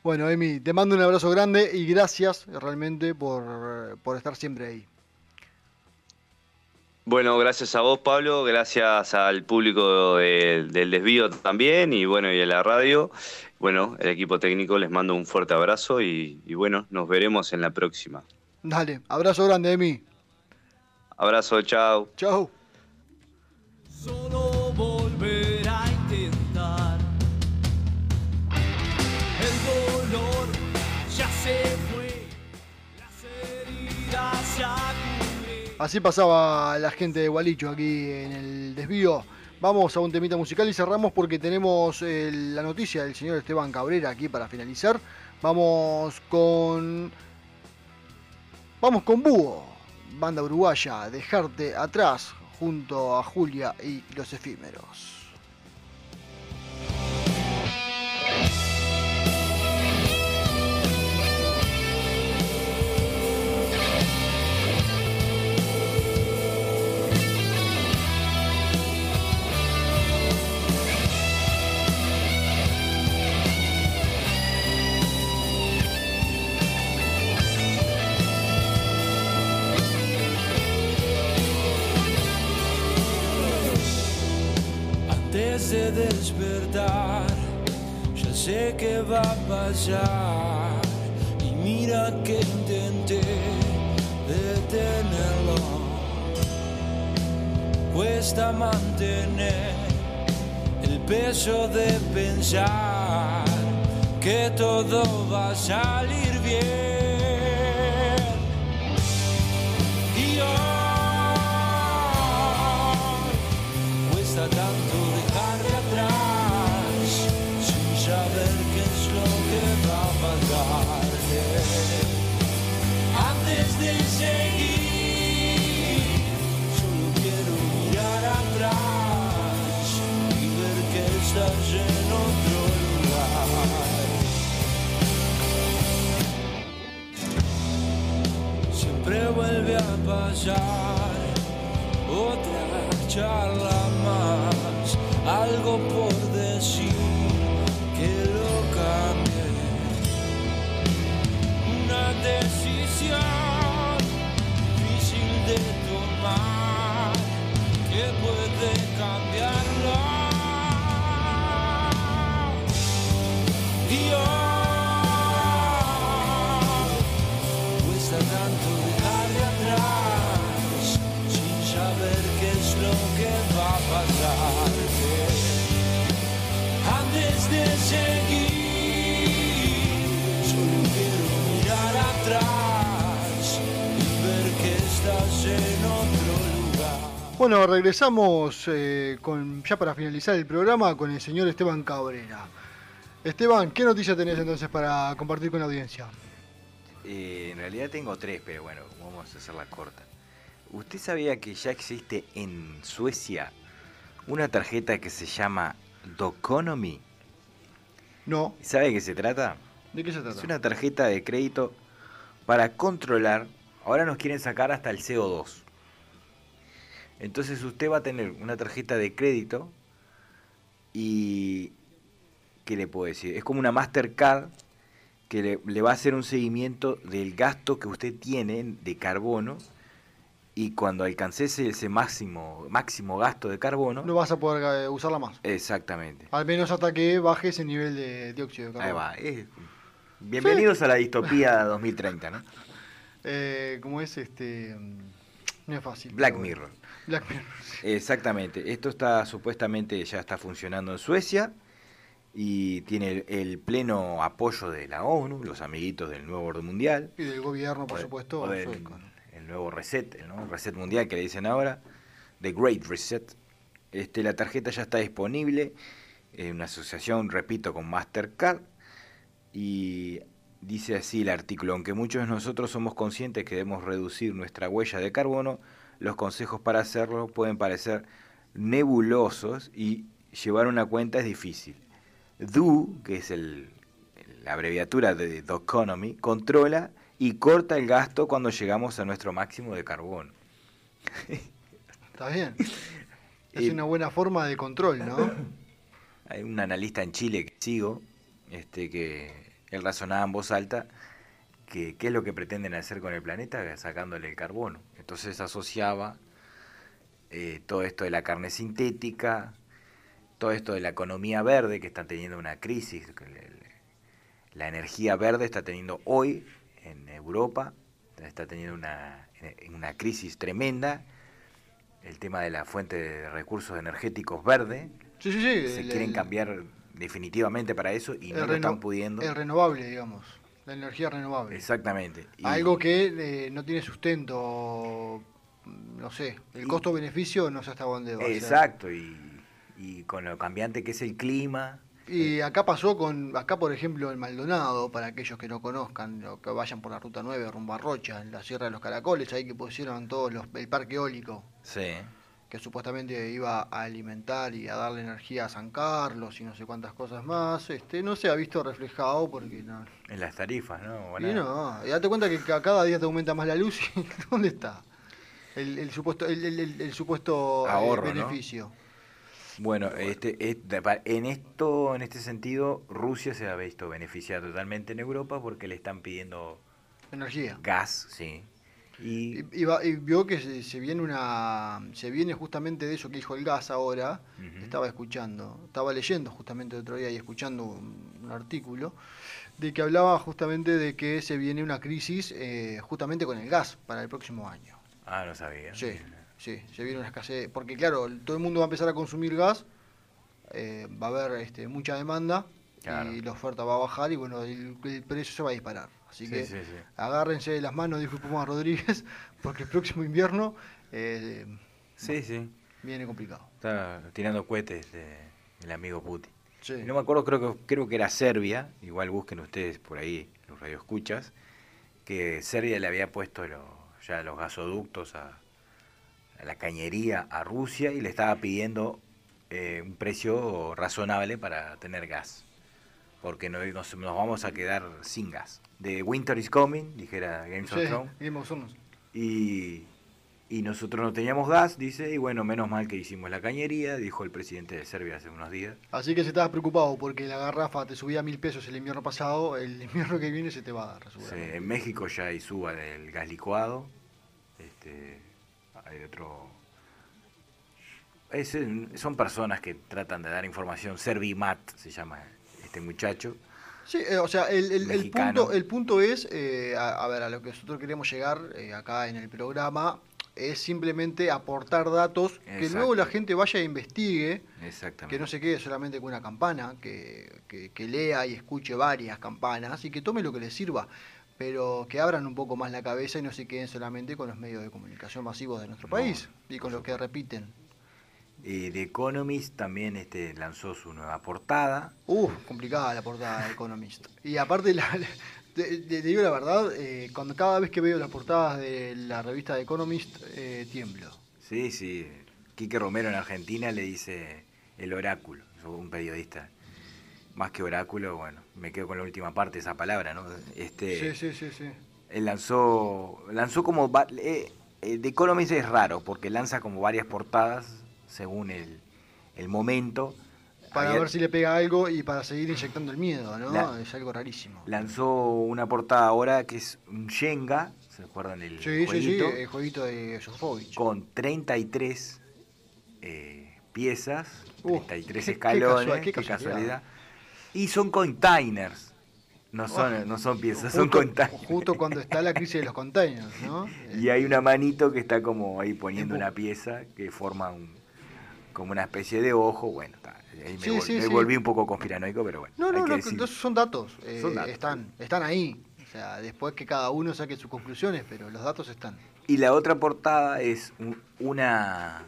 Bueno, Emi, te mando un abrazo grande y gracias realmente por, por estar siempre ahí. Bueno, gracias a vos, Pablo, gracias al público del desvío también y bueno, y a la radio. Bueno, el equipo técnico les mando un fuerte abrazo y, y bueno, nos veremos en la próxima. Dale, abrazo grande, Emi. Abrazo, chao. Chao. Así pasaba la gente de Gualicho aquí en el desvío. Vamos a un temita musical y cerramos porque tenemos eh, la noticia del señor Esteban Cabrera aquí para finalizar. Vamos con. Vamos con Búho, banda uruguaya, dejarte atrás junto a Julia y los efímeros. Sé que va a pasar. Y mira que intenté detenerlo. Cuesta mantener el peso de pensar que todo va a salir bien. Pasar otra charla más, algo por decir que lo cambie. Una decisión difícil de tomar que puede cambiarlo. Y Bueno, regresamos eh, con, ya para finalizar el programa con el señor Esteban Cabrera. Esteban, ¿qué noticias tenés entonces para compartir con la audiencia? Eh, en realidad tengo tres, pero bueno, vamos a hacerla corta. ¿Usted sabía que ya existe en Suecia una tarjeta que se llama Doconomy? No. ¿Sabe de qué se trata? ¿De qué se trata? Es una tarjeta de crédito para controlar. Ahora nos quieren sacar hasta el CO2. Entonces usted va a tener una tarjeta de crédito y... ¿Qué le puedo decir? Es como una Mastercard que le, le va a hacer un seguimiento del gasto que usted tiene de carbono y cuando alcances ese máximo, máximo gasto de carbono... No vas a poder eh, usarla más. Exactamente. Al menos hasta que baje ese nivel de dióxido de Ahí carbono. va. es- Bienvenidos a la distopía 2030, ¿no? Eh, ¿Cómo es este? No es fácil. Black. Mirror. Black Mirror. Exactamente. Esto está supuestamente ya está funcionando en Suecia y tiene el, el pleno apoyo de la ONU, los amiguitos del nuevo orden mundial. Y del gobierno, por o supuesto, o del- sueco, ¿no? Nuevo reset, el reset mundial que le dicen ahora, The Great Reset. Este, la tarjeta ya está disponible en una asociación, repito, con Mastercard y dice así el artículo, aunque muchos de nosotros somos conscientes que debemos reducir nuestra huella de carbono, los consejos para hacerlo pueden parecer nebulosos y llevar una cuenta es difícil. Do, que es el, la abreviatura de The Economy, controla y corta el gasto cuando llegamos a nuestro máximo de carbono. Está bien. Es Eh, una buena forma de control, ¿no? Hay un analista en Chile que sigo, este, que él razonaba en voz alta que qué es lo que pretenden hacer con el planeta sacándole el carbono. Entonces asociaba eh, todo esto de la carne sintética, todo esto de la economía verde, que está teniendo una crisis, la energía verde está teniendo hoy en Europa, está teniendo una, eh, una crisis tremenda, el tema de la fuente de recursos energéticos verde, Sí, sí, sí. se el- quieren el- cambiar definitivamente para eso y no lo están pudiendo. El renovable, digamos. La energía renovable. Exactamente. Y- Algo que eh, no tiene sustento, no sé, el costo-beneficio no sé hasta dónde va. Exacto, y, y con lo cambiante que es el clima. Y acá pasó con, acá por ejemplo en Maldonado, para aquellos que no conozcan, o que vayan por la ruta 9 rumbo a Rocha, en la Sierra de los Caracoles, ahí que pusieron todos los, el parque eólico, Sí. que supuestamente iba a alimentar y a darle energía a San Carlos y no sé cuántas cosas más, este no se ha visto reflejado porque no. En las tarifas, ¿no? Y no, y date cuenta que ca- cada día te aumenta más la luz y ¿dónde está? El, el supuesto, el, el- el- el supuesto eh, Ahorro, ¿no? Bueno, este, es- de pa- en esto, en este sentido, Rusia se ha visto beneficiada totalmente en Europa porque le están pidiendo Energía. gas, sí. Y, Y, y va- y vio que se, se viene una se viene justamente de eso que dijo el gas ahora Ujú. estaba escuchando estaba leyendo justamente el otro día y escuchando un, un artículo de que hablaba justamente de que se viene una crisis eh, justamente con el gas para el próximo año ah, no sabía. sí sí se viene una escasez porque claro todo el mundo va a empezar a consumir gas eh, va a haber este, mucha demanda Claro. y la oferta va a bajar y bueno el, el precio se va a disparar así Sí, que sí, sí. agárrense de las manos, dijo Puma Rodríguez, porque el próximo invierno eh, Sí, sí. viene complicado. Está tirando cohetes de, el amigo Putin. No me acuerdo, creo que, creo que era Serbia, igual busquen ustedes por ahí los radioescuchas, que Serbia le había puesto lo- ya los gasoductos a la cañería a Rusia y le estaba pidiendo eh, un precio razonable para tener gas, porque no, nos, nos vamos a quedar sin gas. De Winter is Coming, dijera Games of Sí, Thrones, Game of Thrones. y, y nosotros no teníamos gas, dice, y bueno, menos mal que hicimos la cañería, dijo el presidente de Serbia hace unos días. Así que si estabas preocupado porque la garrafa te subía mil pesos el invierno pasado, el invierno que viene se te va a dar. Sí, en México ya hay suba del gas licuado. Este, hay otro. es, son personas que tratan de dar información. Servimat se llama este muchacho. Sí, eh, o sea, el, el- punto, el punto es, eh, a, a ver, a lo que nosotros queremos llegar eh, acá en el programa, es simplemente aportar datos que luego la gente vaya e investigue, Exactamente. que no se quede solamente con una campana, que, que- que lea y escuche varias campanas y que tome lo que le sirva, pero que abran un poco más la cabeza y no se queden solamente con los medios de comunicación masivos de nuestro No, país y con lo que repiten. Eh, The Economist también este, lanzó su nueva portada. Uf, complicada la portada de Economist. Y aparte, la, te, te digo la verdad, eh, cuando cada vez que veo las portadas de la revista de Economist, eh, tiemblo. Sí, sí. Quique Romero en Argentina le dice el oráculo, un periodista. Más que oráculo, bueno, me quedo con la última parte de esa palabra, ¿no? Este, Sí, sí, sí, sí. Él lanzó, lanzó como... eh, eh, The Economist es raro porque lanza como varias portadas según el, el momento. Para Había- ver si le pega algo y para seguir inyectando el miedo, ¿no? La- es algo rarísimo. Lanzó una portada ahora que es un Shenga, ¿se acuerdan del Sí, sí, sí, jueguito? el jueguito de Sofovich. Con 33 eh, piezas, Uh, 33 qué- qué escalones, qué qué casualidad. casualidad. Y son containers. No son, Oh. no son piezas, son containers. justo cuando está la crisis de los containers, ¿no? Y hay una manito que está como ahí poniendo una pieza que forma un, como una especie de ojo. Bueno, está, ahí me, Sí, vol- sí, me sí. volví un poco conspiranoico, pero bueno. No, no, no, esos son datos. eh, Son datos. Están, están ahí. O sea, después que cada uno saque sus conclusiones, pero los datos están. Y la otra portada es un- una,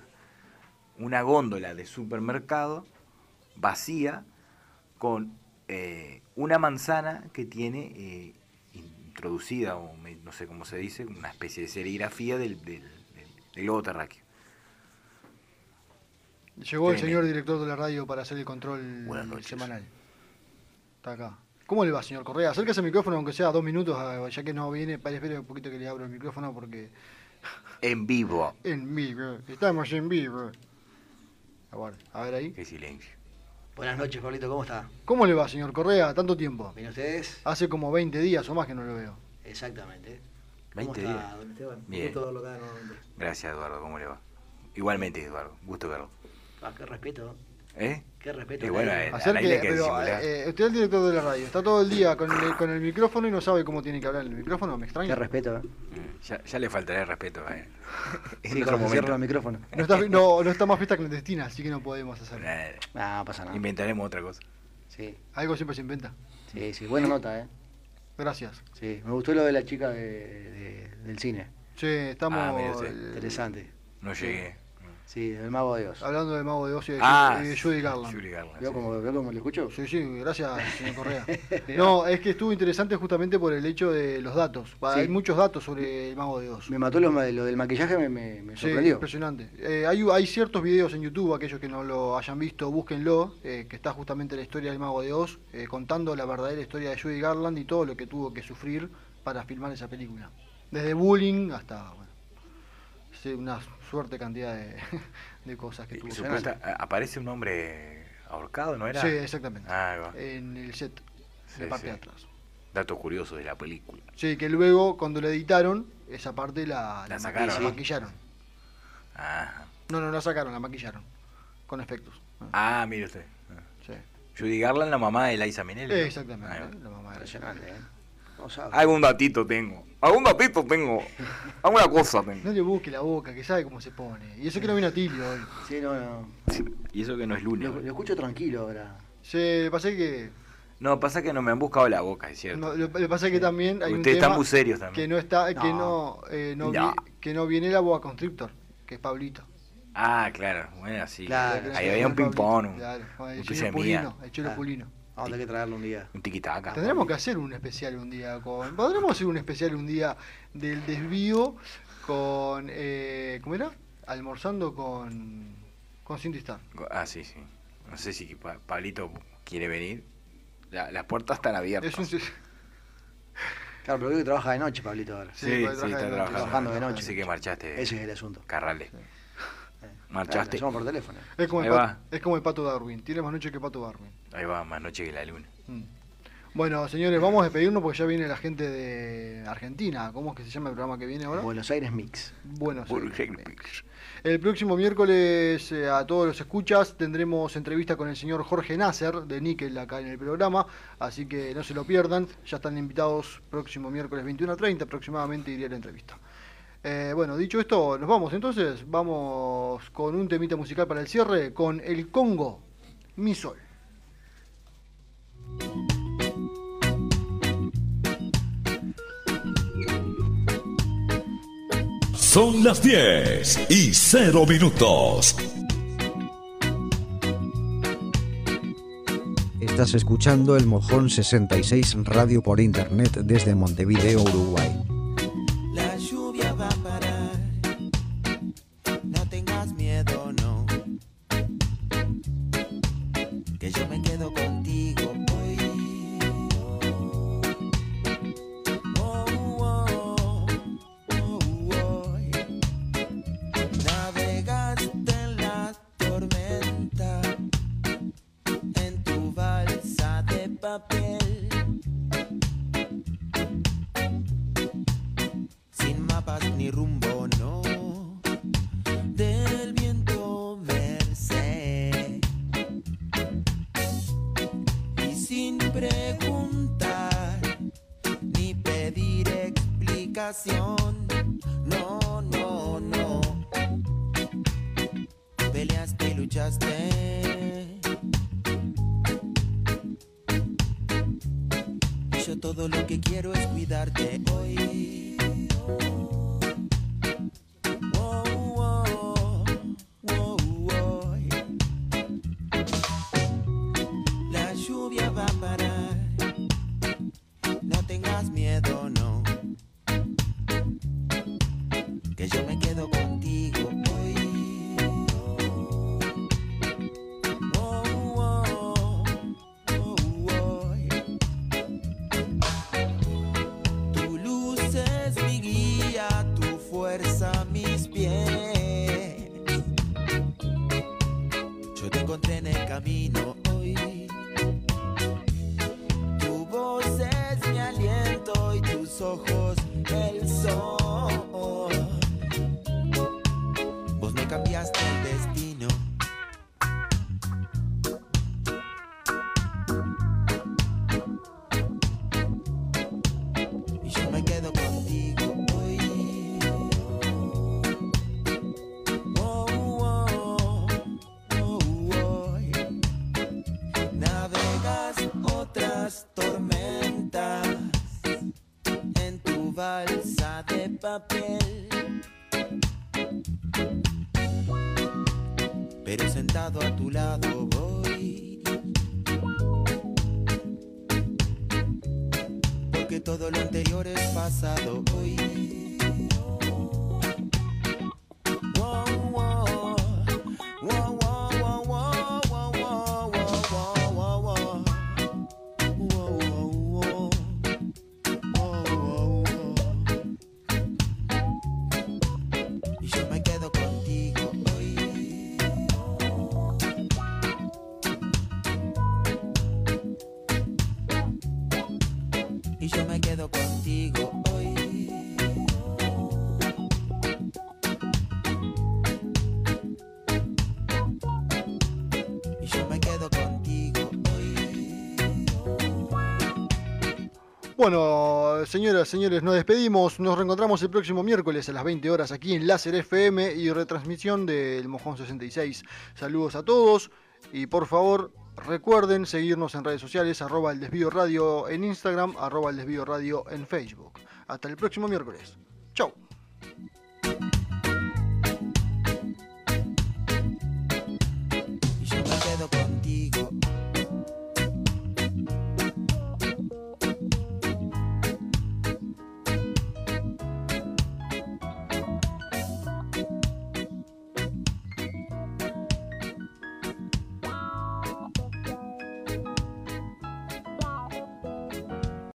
una góndola de supermercado vacía con eh, una manzana que tiene eh, introducida, o me- no sé cómo se dice, una especie de serigrafía del, del, del- del globo terráqueo. Llegó el señor director de la radio para hacer el control semanal. Está acá. ¿Cómo le va, señor Correa? Acérquese al micrófono, aunque sea dos minutos, ah, ya que no viene. Para espere un poquito que le abro el micrófono porque. En vivo. En vivo. Estamos en vivo. Aguarde, a ver ahí. Qué silencio. Buenas noches, Pablito, ¿cómo está? ¿Cómo le va, señor Correa? Tanto tiempo. ¿Bien ustedes? Hace como 20 días o más que no lo veo. Exactamente. 20 ¿Cómo días. está, don Esteban? Bien. Gusto verlo acá nuevamente. Gracias, Eduardo. ¿Cómo le va? Igualmente, Eduardo. Gusto verlo. Ah, qué respeto. ¿Eh? Qué respeto. Y bueno, eh, Acerque, al aire hay que pero eh, usted es el director de la radio. Está todo el día con el, con el micrófono y no sabe cómo tiene que hablar en el micrófono. ¿Me extraña? Qué respeto, ¿eh? Mm, Ya, ya le faltará el respeto. eh. En Sí, otro cuando cierro momento. el micrófono. No está, no, no está más fiesta clandestina, así que no podemos hacerlo. Eh, no pasa nada. Inventaremos otra cosa. Sí, Algo siempre se inventa. sí, sí. Buena nota, ¿eh? Gracias. Sí, me gustó lo de la chica de, de- del cine. Sí, estamos Ah, eh, Interesante. No llegué. Sí, el mago de Dios. hablando del mago de Oz y de, Ah, Judy- y de Judy Garland. Judy Garland, ¿Vio sí. cómo, vio cómo lo escucho? Sí, sí, gracias, señor Correa. No, es que estuvo interesante justamente por el hecho de los datos. Sí. Hay muchos datos sobre el mago de Oz. Me mató lo, lo del maquillaje, me, me, me sorprendió. impresionante. Eh, hay, hay ciertos videos en YouTube, aquellos que no lo hayan visto, búsquenlo, eh, que está justamente la historia del mago de Oz, eh, contando la verdadera historia de Judy Garland y todo lo que tuvo que sufrir para filmar esa película. Desde bullying hasta, bueno, sí, una suerte cantidad de, de cosas que Y tuvo. supuesta- a- aparece un hombre ahorcado, ¿no era? Sí, exactamente. Ah, ahí va. En el set, Sí, de parte sí. de atrás. Datos curiosos de la película. Sí, que luego cuando la editaron, esa parte la, La maqui- sacaron, la ¿sí? maquillaron. Ah, No, no la sacaron, la maquillaron. Con efectos. ah mire usted. Sí. Judy Garland, la mamá de Liza Minnelli. ¿no? Exactamente, la mamá de ¿eh? Algún datito tengo. Algún datito tengo. Alguna cosa tengo. No le busque la boca, que sabe cómo se pone. Y eso que no viene a Tilio hoy. Sí, no, no. Y eso que no es lunes. Lo, lo escucho tranquilo ahora. Se le pasa que. No, pasa que no me han buscado la boca, es cierto. No, lo, le pasa que también hay un Ustedes tema están muy serios también. que no está, que No. no, eh, no, No. vi- que no viene la boa constrictor, que es Pablito. Ah, claro. Bueno, sí. Claro. Ahí había un ping-pong. Claro, el un chelo tuya pulino, el pulino. Vamos a tener que traerlo un día. Un tiquitaca. Tendremos que hacer un especial un día con. Podremos hacer un especial un día del desvío con. Eh, ¿Cómo era? Almorzando con. Con Cindy Star. Ah, sí, sí. No sé si Pa- Pablito quiere venir. La- las puertas están abiertas. Es un. Claro, pero creo que trabaja de noche, Pablito, ahora. Sí, Sí, está trabajando. Trabajando de noche. Así que marchaste. Ese es el asunto. Carrale. Eh, Marchaste. Por teléfono. Es como, el pato, va. es como el pato Darwin. Tiene más noche que pato Darwin. Ahí va, más noche que la luna. Mm. Bueno, señores, vamos a despedirnos porque ya viene la gente de Argentina. ¿Cómo es que se llama el programa que viene ahora? Buenos Aires Mix. Buenos Buenos Aires. Aires. El próximo miércoles eh, a todos los escuchas tendremos entrevista con el señor Jorge Nasser de Nickel acá en el programa, así que no se lo pierdan, ya están invitados próximo miércoles 21.30 aproximadamente iría la entrevista. Eh, bueno, dicho esto, nos vamos entonces, vamos con un temita musical para el cierre, con El Congo, Mi Sol. Son las 10 y 0 minutos. Estás escuchando el Mojón 66 Radio por internet desde Montevideo, Uruguay. No, no, no. Peleaste y luchaste. Yo todo lo que quiero es cuidarte Bueno, señoras, señores, nos despedimos. Nos reencontramos el próximo miércoles a las 20 horas aquí en Láser FM y retransmisión del Mojón 66. Saludos a todos y por favor recuerden seguirnos en redes sociales, arroba el desvío radio en Instagram, arroba el desvío radio en Facebook. Hasta el próximo miércoles. Chau.